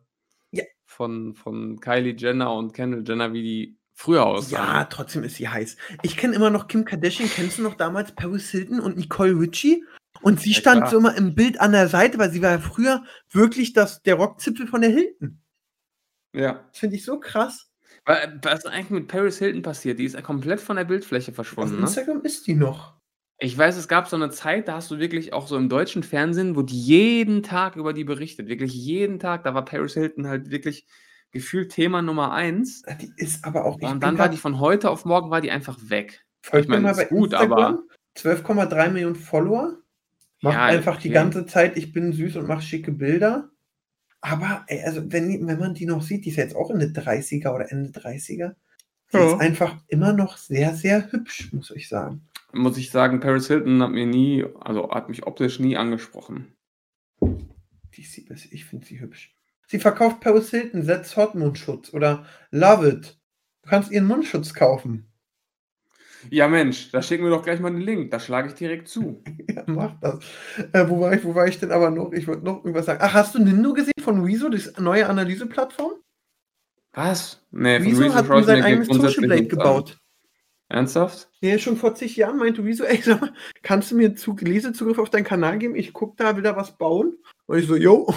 Speaker 2: Ja.
Speaker 3: von, von Kylie Jenner und Kendall Jenner, wie die früher aussahen.
Speaker 2: Ja, trotzdem ist sie heiß. Ich kenne immer noch Kim Kardashian. Kennst du noch damals Paris Hilton und Nicole Richie? Und sie
Speaker 3: Ja,
Speaker 2: stand
Speaker 3: klar.
Speaker 2: so immer im Bild an der Seite, weil sie war ja früher wirklich das, der Rockzipfel von der Hilton.
Speaker 3: ja.
Speaker 2: Das finde ich so krass.
Speaker 3: Wa- Was ist eigentlich mit Paris Hilton passiert? Die ist komplett von der Bildfläche
Speaker 2: Auf
Speaker 3: verschwunden. Ne?
Speaker 2: Instagram ist die noch.
Speaker 3: Ich weiß, es gab so eine Zeit, da hast du wirklich auch so im deutschen Fernsehen, wo die jeden Tag über die berichtet. Wirklich jeden Tag. Da war Paris Hilton halt wirklich gefühlt Thema Nummer eins.
Speaker 2: Die ist aber auch.
Speaker 3: Und dann war die von heute auf morgen war die einfach weg.
Speaker 2: Folgt
Speaker 3: ich meine,
Speaker 2: mal
Speaker 3: ist
Speaker 2: bei
Speaker 3: gut, aber-
Speaker 2: 12,3 Millionen Follower. Macht
Speaker 3: Ja,
Speaker 2: einfach die
Speaker 3: okay.
Speaker 2: ganze Zeit, ich bin süß und mache schicke Bilder. Aber ey, also wenn, die- wenn man die noch sieht, die ist ja jetzt auch Ende 30er oder Ende 30er. Die
Speaker 3: Ja.
Speaker 2: ist einfach immer noch sehr, sehr hübsch, muss ich sagen.
Speaker 3: Muss ich sagen, Paris Hilton hat mir nie, also hat mich optisch nie angesprochen.
Speaker 2: Die ist, sie- ich finde sie hübsch. Sie verkauft Paris Hilton, Setz Hot Mundschutz oder Love It. Du kannst ihren Mundschutz kaufen.
Speaker 3: Ja, Mensch, da schicken wir doch gleich mal den Link. Da schlage ich direkt zu. <laughs>
Speaker 2: Ja, mach das. Äh, wo, war ich, wo war ich denn aber noch? Ich wollte noch irgendwas sagen. Ach, hast du Nindo gesehen von Rezo, die neue Analyseplattform?
Speaker 3: Was? Nee,
Speaker 2: Rezo
Speaker 3: Rezo
Speaker 2: hat
Speaker 3: ich
Speaker 2: sein eigenes Social Blade
Speaker 3: nichts an. Ernsthaft?
Speaker 2: Ja, schon vor zig Jahren meinte Rezo, ey, <laughs> sag mal, kannst du mir Zug Lesezugriff auf deinen Kanal geben? Ich guck da, will da was bauen. Und ich so, yo.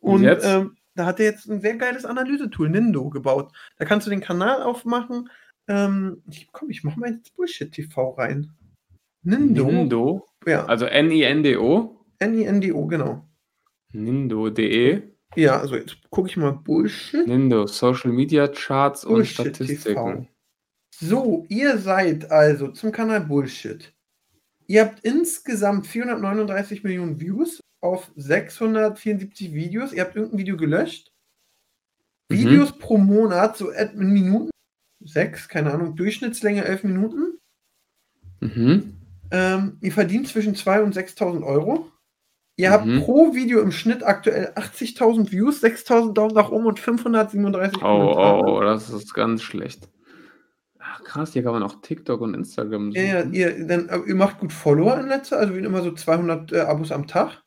Speaker 3: Und
Speaker 2: Und ähm, da hat er jetzt ein sehr geiles Analysetool, Nindo, gebaut. Da kannst du den Kanal aufmachen. Ähm, ich, komm, ich mach mal ins Bullshit TV rein. Nindo.
Speaker 3: Nindo?
Speaker 2: Ja,
Speaker 3: Also N-I-N-D-O?
Speaker 2: N-I-N-D-O, genau.
Speaker 3: Nindo.de.
Speaker 2: Ja, also jetzt gucke ich mal Bullshit.
Speaker 3: Nindo, Social Media Charts und
Speaker 2: Bullshit
Speaker 3: Statistiken.
Speaker 2: TV. So, ihr seid also zum Kanal Bullshit. Ihr habt insgesamt 439 Millionen Views auf 674 Videos. Ihr habt irgendein Video gelöscht.
Speaker 3: Mhm.
Speaker 2: Videos pro Monat, so et- in Minuten. Sechs, keine Ahnung, Durchschnittslänge elf Minuten.
Speaker 3: Mhm.
Speaker 2: Ähm, ihr verdient zwischen 2.000 und 6.000 Euro. Ihr habt
Speaker 3: Mhm.
Speaker 2: pro Video im Schnitt aktuell 80.000 Views, 6.000 Daumen nach oben und 537
Speaker 3: Oh, oh,
Speaker 2: Kommentare.
Speaker 3: oh, das ist ganz schlecht. Ach, krass, hier kann man auch TikTok und Instagram
Speaker 2: Ja, ja,
Speaker 3: suchen.
Speaker 2: ihr, dann, aber ihr macht gut Follower in letzter, also wie immer so 200 äh, Abos am Tag.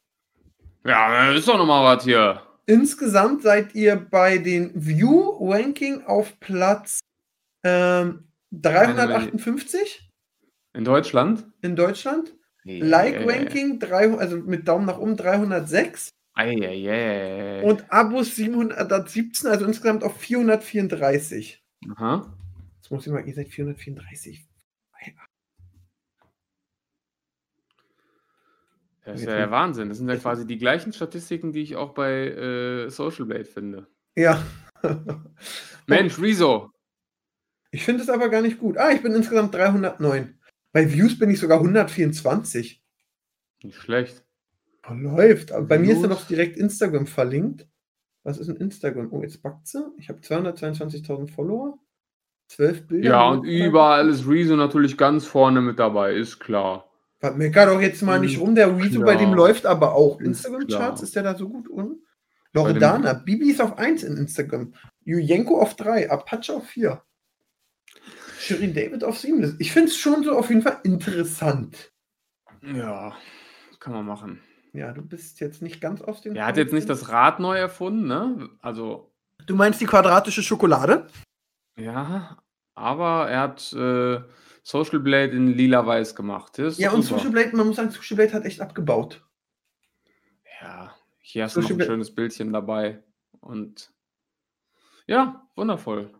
Speaker 3: Ja, ist doch nochmal was hier.
Speaker 2: Insgesamt seid ihr bei den View-Ranking auf Platz ähm, 358
Speaker 3: In Deutschland?
Speaker 2: in Deutschland. Like-Ranking, drei- also mit Daumen nach oben 306
Speaker 3: Eieiei.
Speaker 2: und Abos 717, also insgesamt auf 434.
Speaker 3: Aha.
Speaker 2: Jetzt muss ich mal, ihr seid 434.
Speaker 3: Das ist ja der. Wahnsinn. Das sind ja quasi die gleichen Statistiken, die ich auch bei äh, Social Blade finde.
Speaker 2: Ja. <laughs>
Speaker 3: Mensch, Rezo.
Speaker 2: Ich finde es aber gar nicht gut. Ah, ich bin insgesamt 309. Bei Views bin ich sogar 124.
Speaker 3: Nicht schlecht.
Speaker 2: Oh, läuft. Aber bei mir ist
Speaker 3: Views.
Speaker 2: noch direkt Instagram verlinkt. Was ist ein Instagram? Oh, jetzt backt sie. Ich habe 222.000 Follower. 12 Bilder.
Speaker 3: Ja, und überall ist Rezo natürlich ganz vorne mit dabei, ist klar.
Speaker 2: Mecker doch jetzt mal nicht
Speaker 3: Ist
Speaker 2: rum. Der Rezo, bei dem läuft aber auch. Instagram-Charts, ist der da so gut
Speaker 3: dem-
Speaker 2: Loredana, Bibi ist auf 1 in Instagram. Jujenko auf 3, Apache auf 4. Shirin David auf 7. Ich finde es schon so auf jeden Fall interessant.
Speaker 3: Ja, kann man machen.
Speaker 2: Ja, du bist jetzt nicht ganz aus dem.
Speaker 3: Er hat jetzt nicht das Rad neu erfunden, ne? Also,
Speaker 2: Du meinst die quadratische Schokolade?
Speaker 3: Ja, aber er hat äh, Social Blade in lila-weiß gemacht. Das ist
Speaker 2: Ja, und
Speaker 3: super.
Speaker 2: Social Blade, man muss sagen, Social Blade hat echt abgebaut.
Speaker 3: Ja, hier hast du noch ein
Speaker 2: Blade-
Speaker 3: schönes Bildchen dabei. Und ja, wundervoll.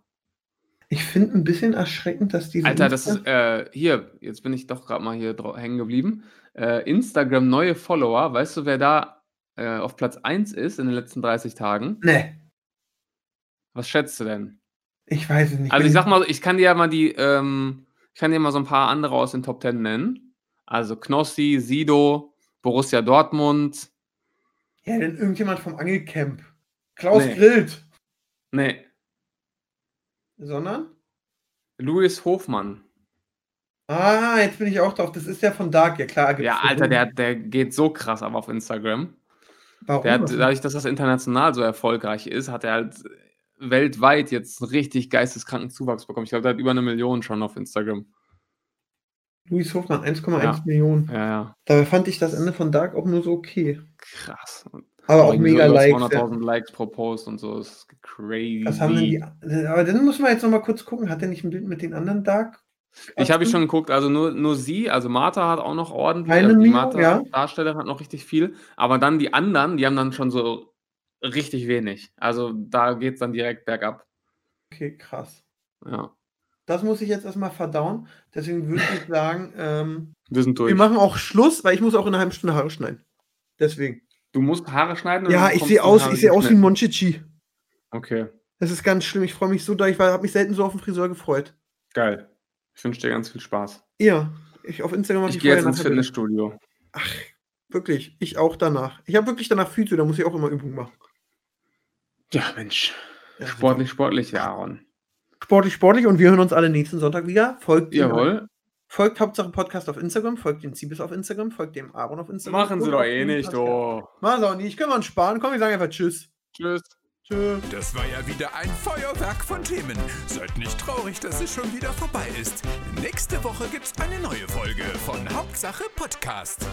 Speaker 2: Ich finde ein bisschen erschreckend, dass diese.
Speaker 3: Alter, das
Speaker 2: Insta-
Speaker 3: ist, äh, hier, jetzt bin ich doch gerade mal hier drau- hängen geblieben. Äh, Instagram neue Follower, weißt du, wer da äh, auf Platz 1 ist in den letzten 30 Tagen?
Speaker 2: Nee,
Speaker 3: Was schätzt du denn?
Speaker 2: Ich weiß es nicht.
Speaker 3: Also ich sag mal, ich kann dir ja mal die, ähm, ich kann dir mal so ein paar andere aus den Top 10 nennen. Also Knossi, Sido, Borussia Dortmund.
Speaker 2: Ja, denn irgendjemand vom Angelcamp. Klaus
Speaker 3: Nee.
Speaker 2: grillt.
Speaker 3: Nee,
Speaker 2: Sondern?
Speaker 3: Louis Hofmann.
Speaker 2: Ah, jetzt bin ich auch drauf. Das ist der von Dark, ja klar.
Speaker 3: Ja. Alter, der, der geht so krass ab auf Instagram.
Speaker 2: Warum?
Speaker 3: Der hat, dadurch, dass das international so erfolgreich ist, hat er halt weltweit jetzt einen richtig geisteskranken Zuwachs bekommen. Ich glaube, der hat über eine Million schon auf Instagram.
Speaker 2: Luis Hofmann, 1,1
Speaker 3: Ja.
Speaker 2: Millionen.
Speaker 3: Ja, ja.
Speaker 2: Dabei fand ich das Ende von Dark auch nur so okay.
Speaker 3: Krass.
Speaker 2: Aber auch mega
Speaker 3: so
Speaker 2: Likes. Ja.
Speaker 3: 200.000 Likes pro Post und so. Das ist crazy.
Speaker 2: Was haben die. Aber dann muss man jetzt noch mal kurz gucken. Hat er nicht ein Bild mit den anderen Dark?
Speaker 3: Ich habe ich schon geguckt, also nur, nur sie, also Martha hat auch noch ordentlich,
Speaker 2: Eine
Speaker 3: also die Martha
Speaker 2: ja.
Speaker 3: Darstellerin hat noch richtig viel, aber dann die anderen, die haben dann schon so richtig wenig. Also da geht es dann direkt bergab.
Speaker 2: Okay, krass.
Speaker 3: Ja,
Speaker 2: Das muss ich jetzt erstmal verdauen. Deswegen würde ich <laughs> sagen, ähm,
Speaker 3: wir sind durch.
Speaker 2: wir machen auch Schluss, weil ich muss auch in einer halben Stunde Haare schneiden. Deswegen.
Speaker 3: Du musst Haare schneiden?
Speaker 2: Ja, ich sehe aus,
Speaker 3: Haare
Speaker 2: ich sehe aus wie? Monchichi.
Speaker 3: Okay,
Speaker 2: Das ist ganz schlimm. Ich freue mich so da. Ich habe mich selten so auf den Friseur gefreut.
Speaker 3: geil. Ich wünsche dir ganz viel Spaß.
Speaker 2: Ja, ich auf Instagram mache
Speaker 3: Ich
Speaker 2: ich
Speaker 3: gehe jetzt ins. Fitnessstudio.
Speaker 2: Ach, wirklich. Ich auch danach. Ich habe wirklich danach Physio, da muss ich auch immer Übungen machen.
Speaker 3: Ja, Mensch.
Speaker 2: Ja,
Speaker 3: Sportlich, sportlich, ja, Aaron.
Speaker 2: Sportlich, sportlich und wir hören uns alle nächsten Sonntag wieder. Folgt.
Speaker 3: Jawohl.
Speaker 2: Folgt Hauptsache Podcast auf Instagram, folgt dem Ziebes auf Instagram, folgt dem Aaron auf Instagram.
Speaker 3: Machen sie doch eh nicht, du.
Speaker 2: Machen sie auch nicht. Können wir uns sparen. Komm, wir sagen einfach Tschüss.
Speaker 3: Tschüss.
Speaker 2: Tschüss.
Speaker 1: Das war ja wieder ein Feuerwerk von Themen. Seid nicht traurig, dass es schon wieder vorbei ist. Nächste Woche gibt's eine neue Folge von Hauptsache Podcast.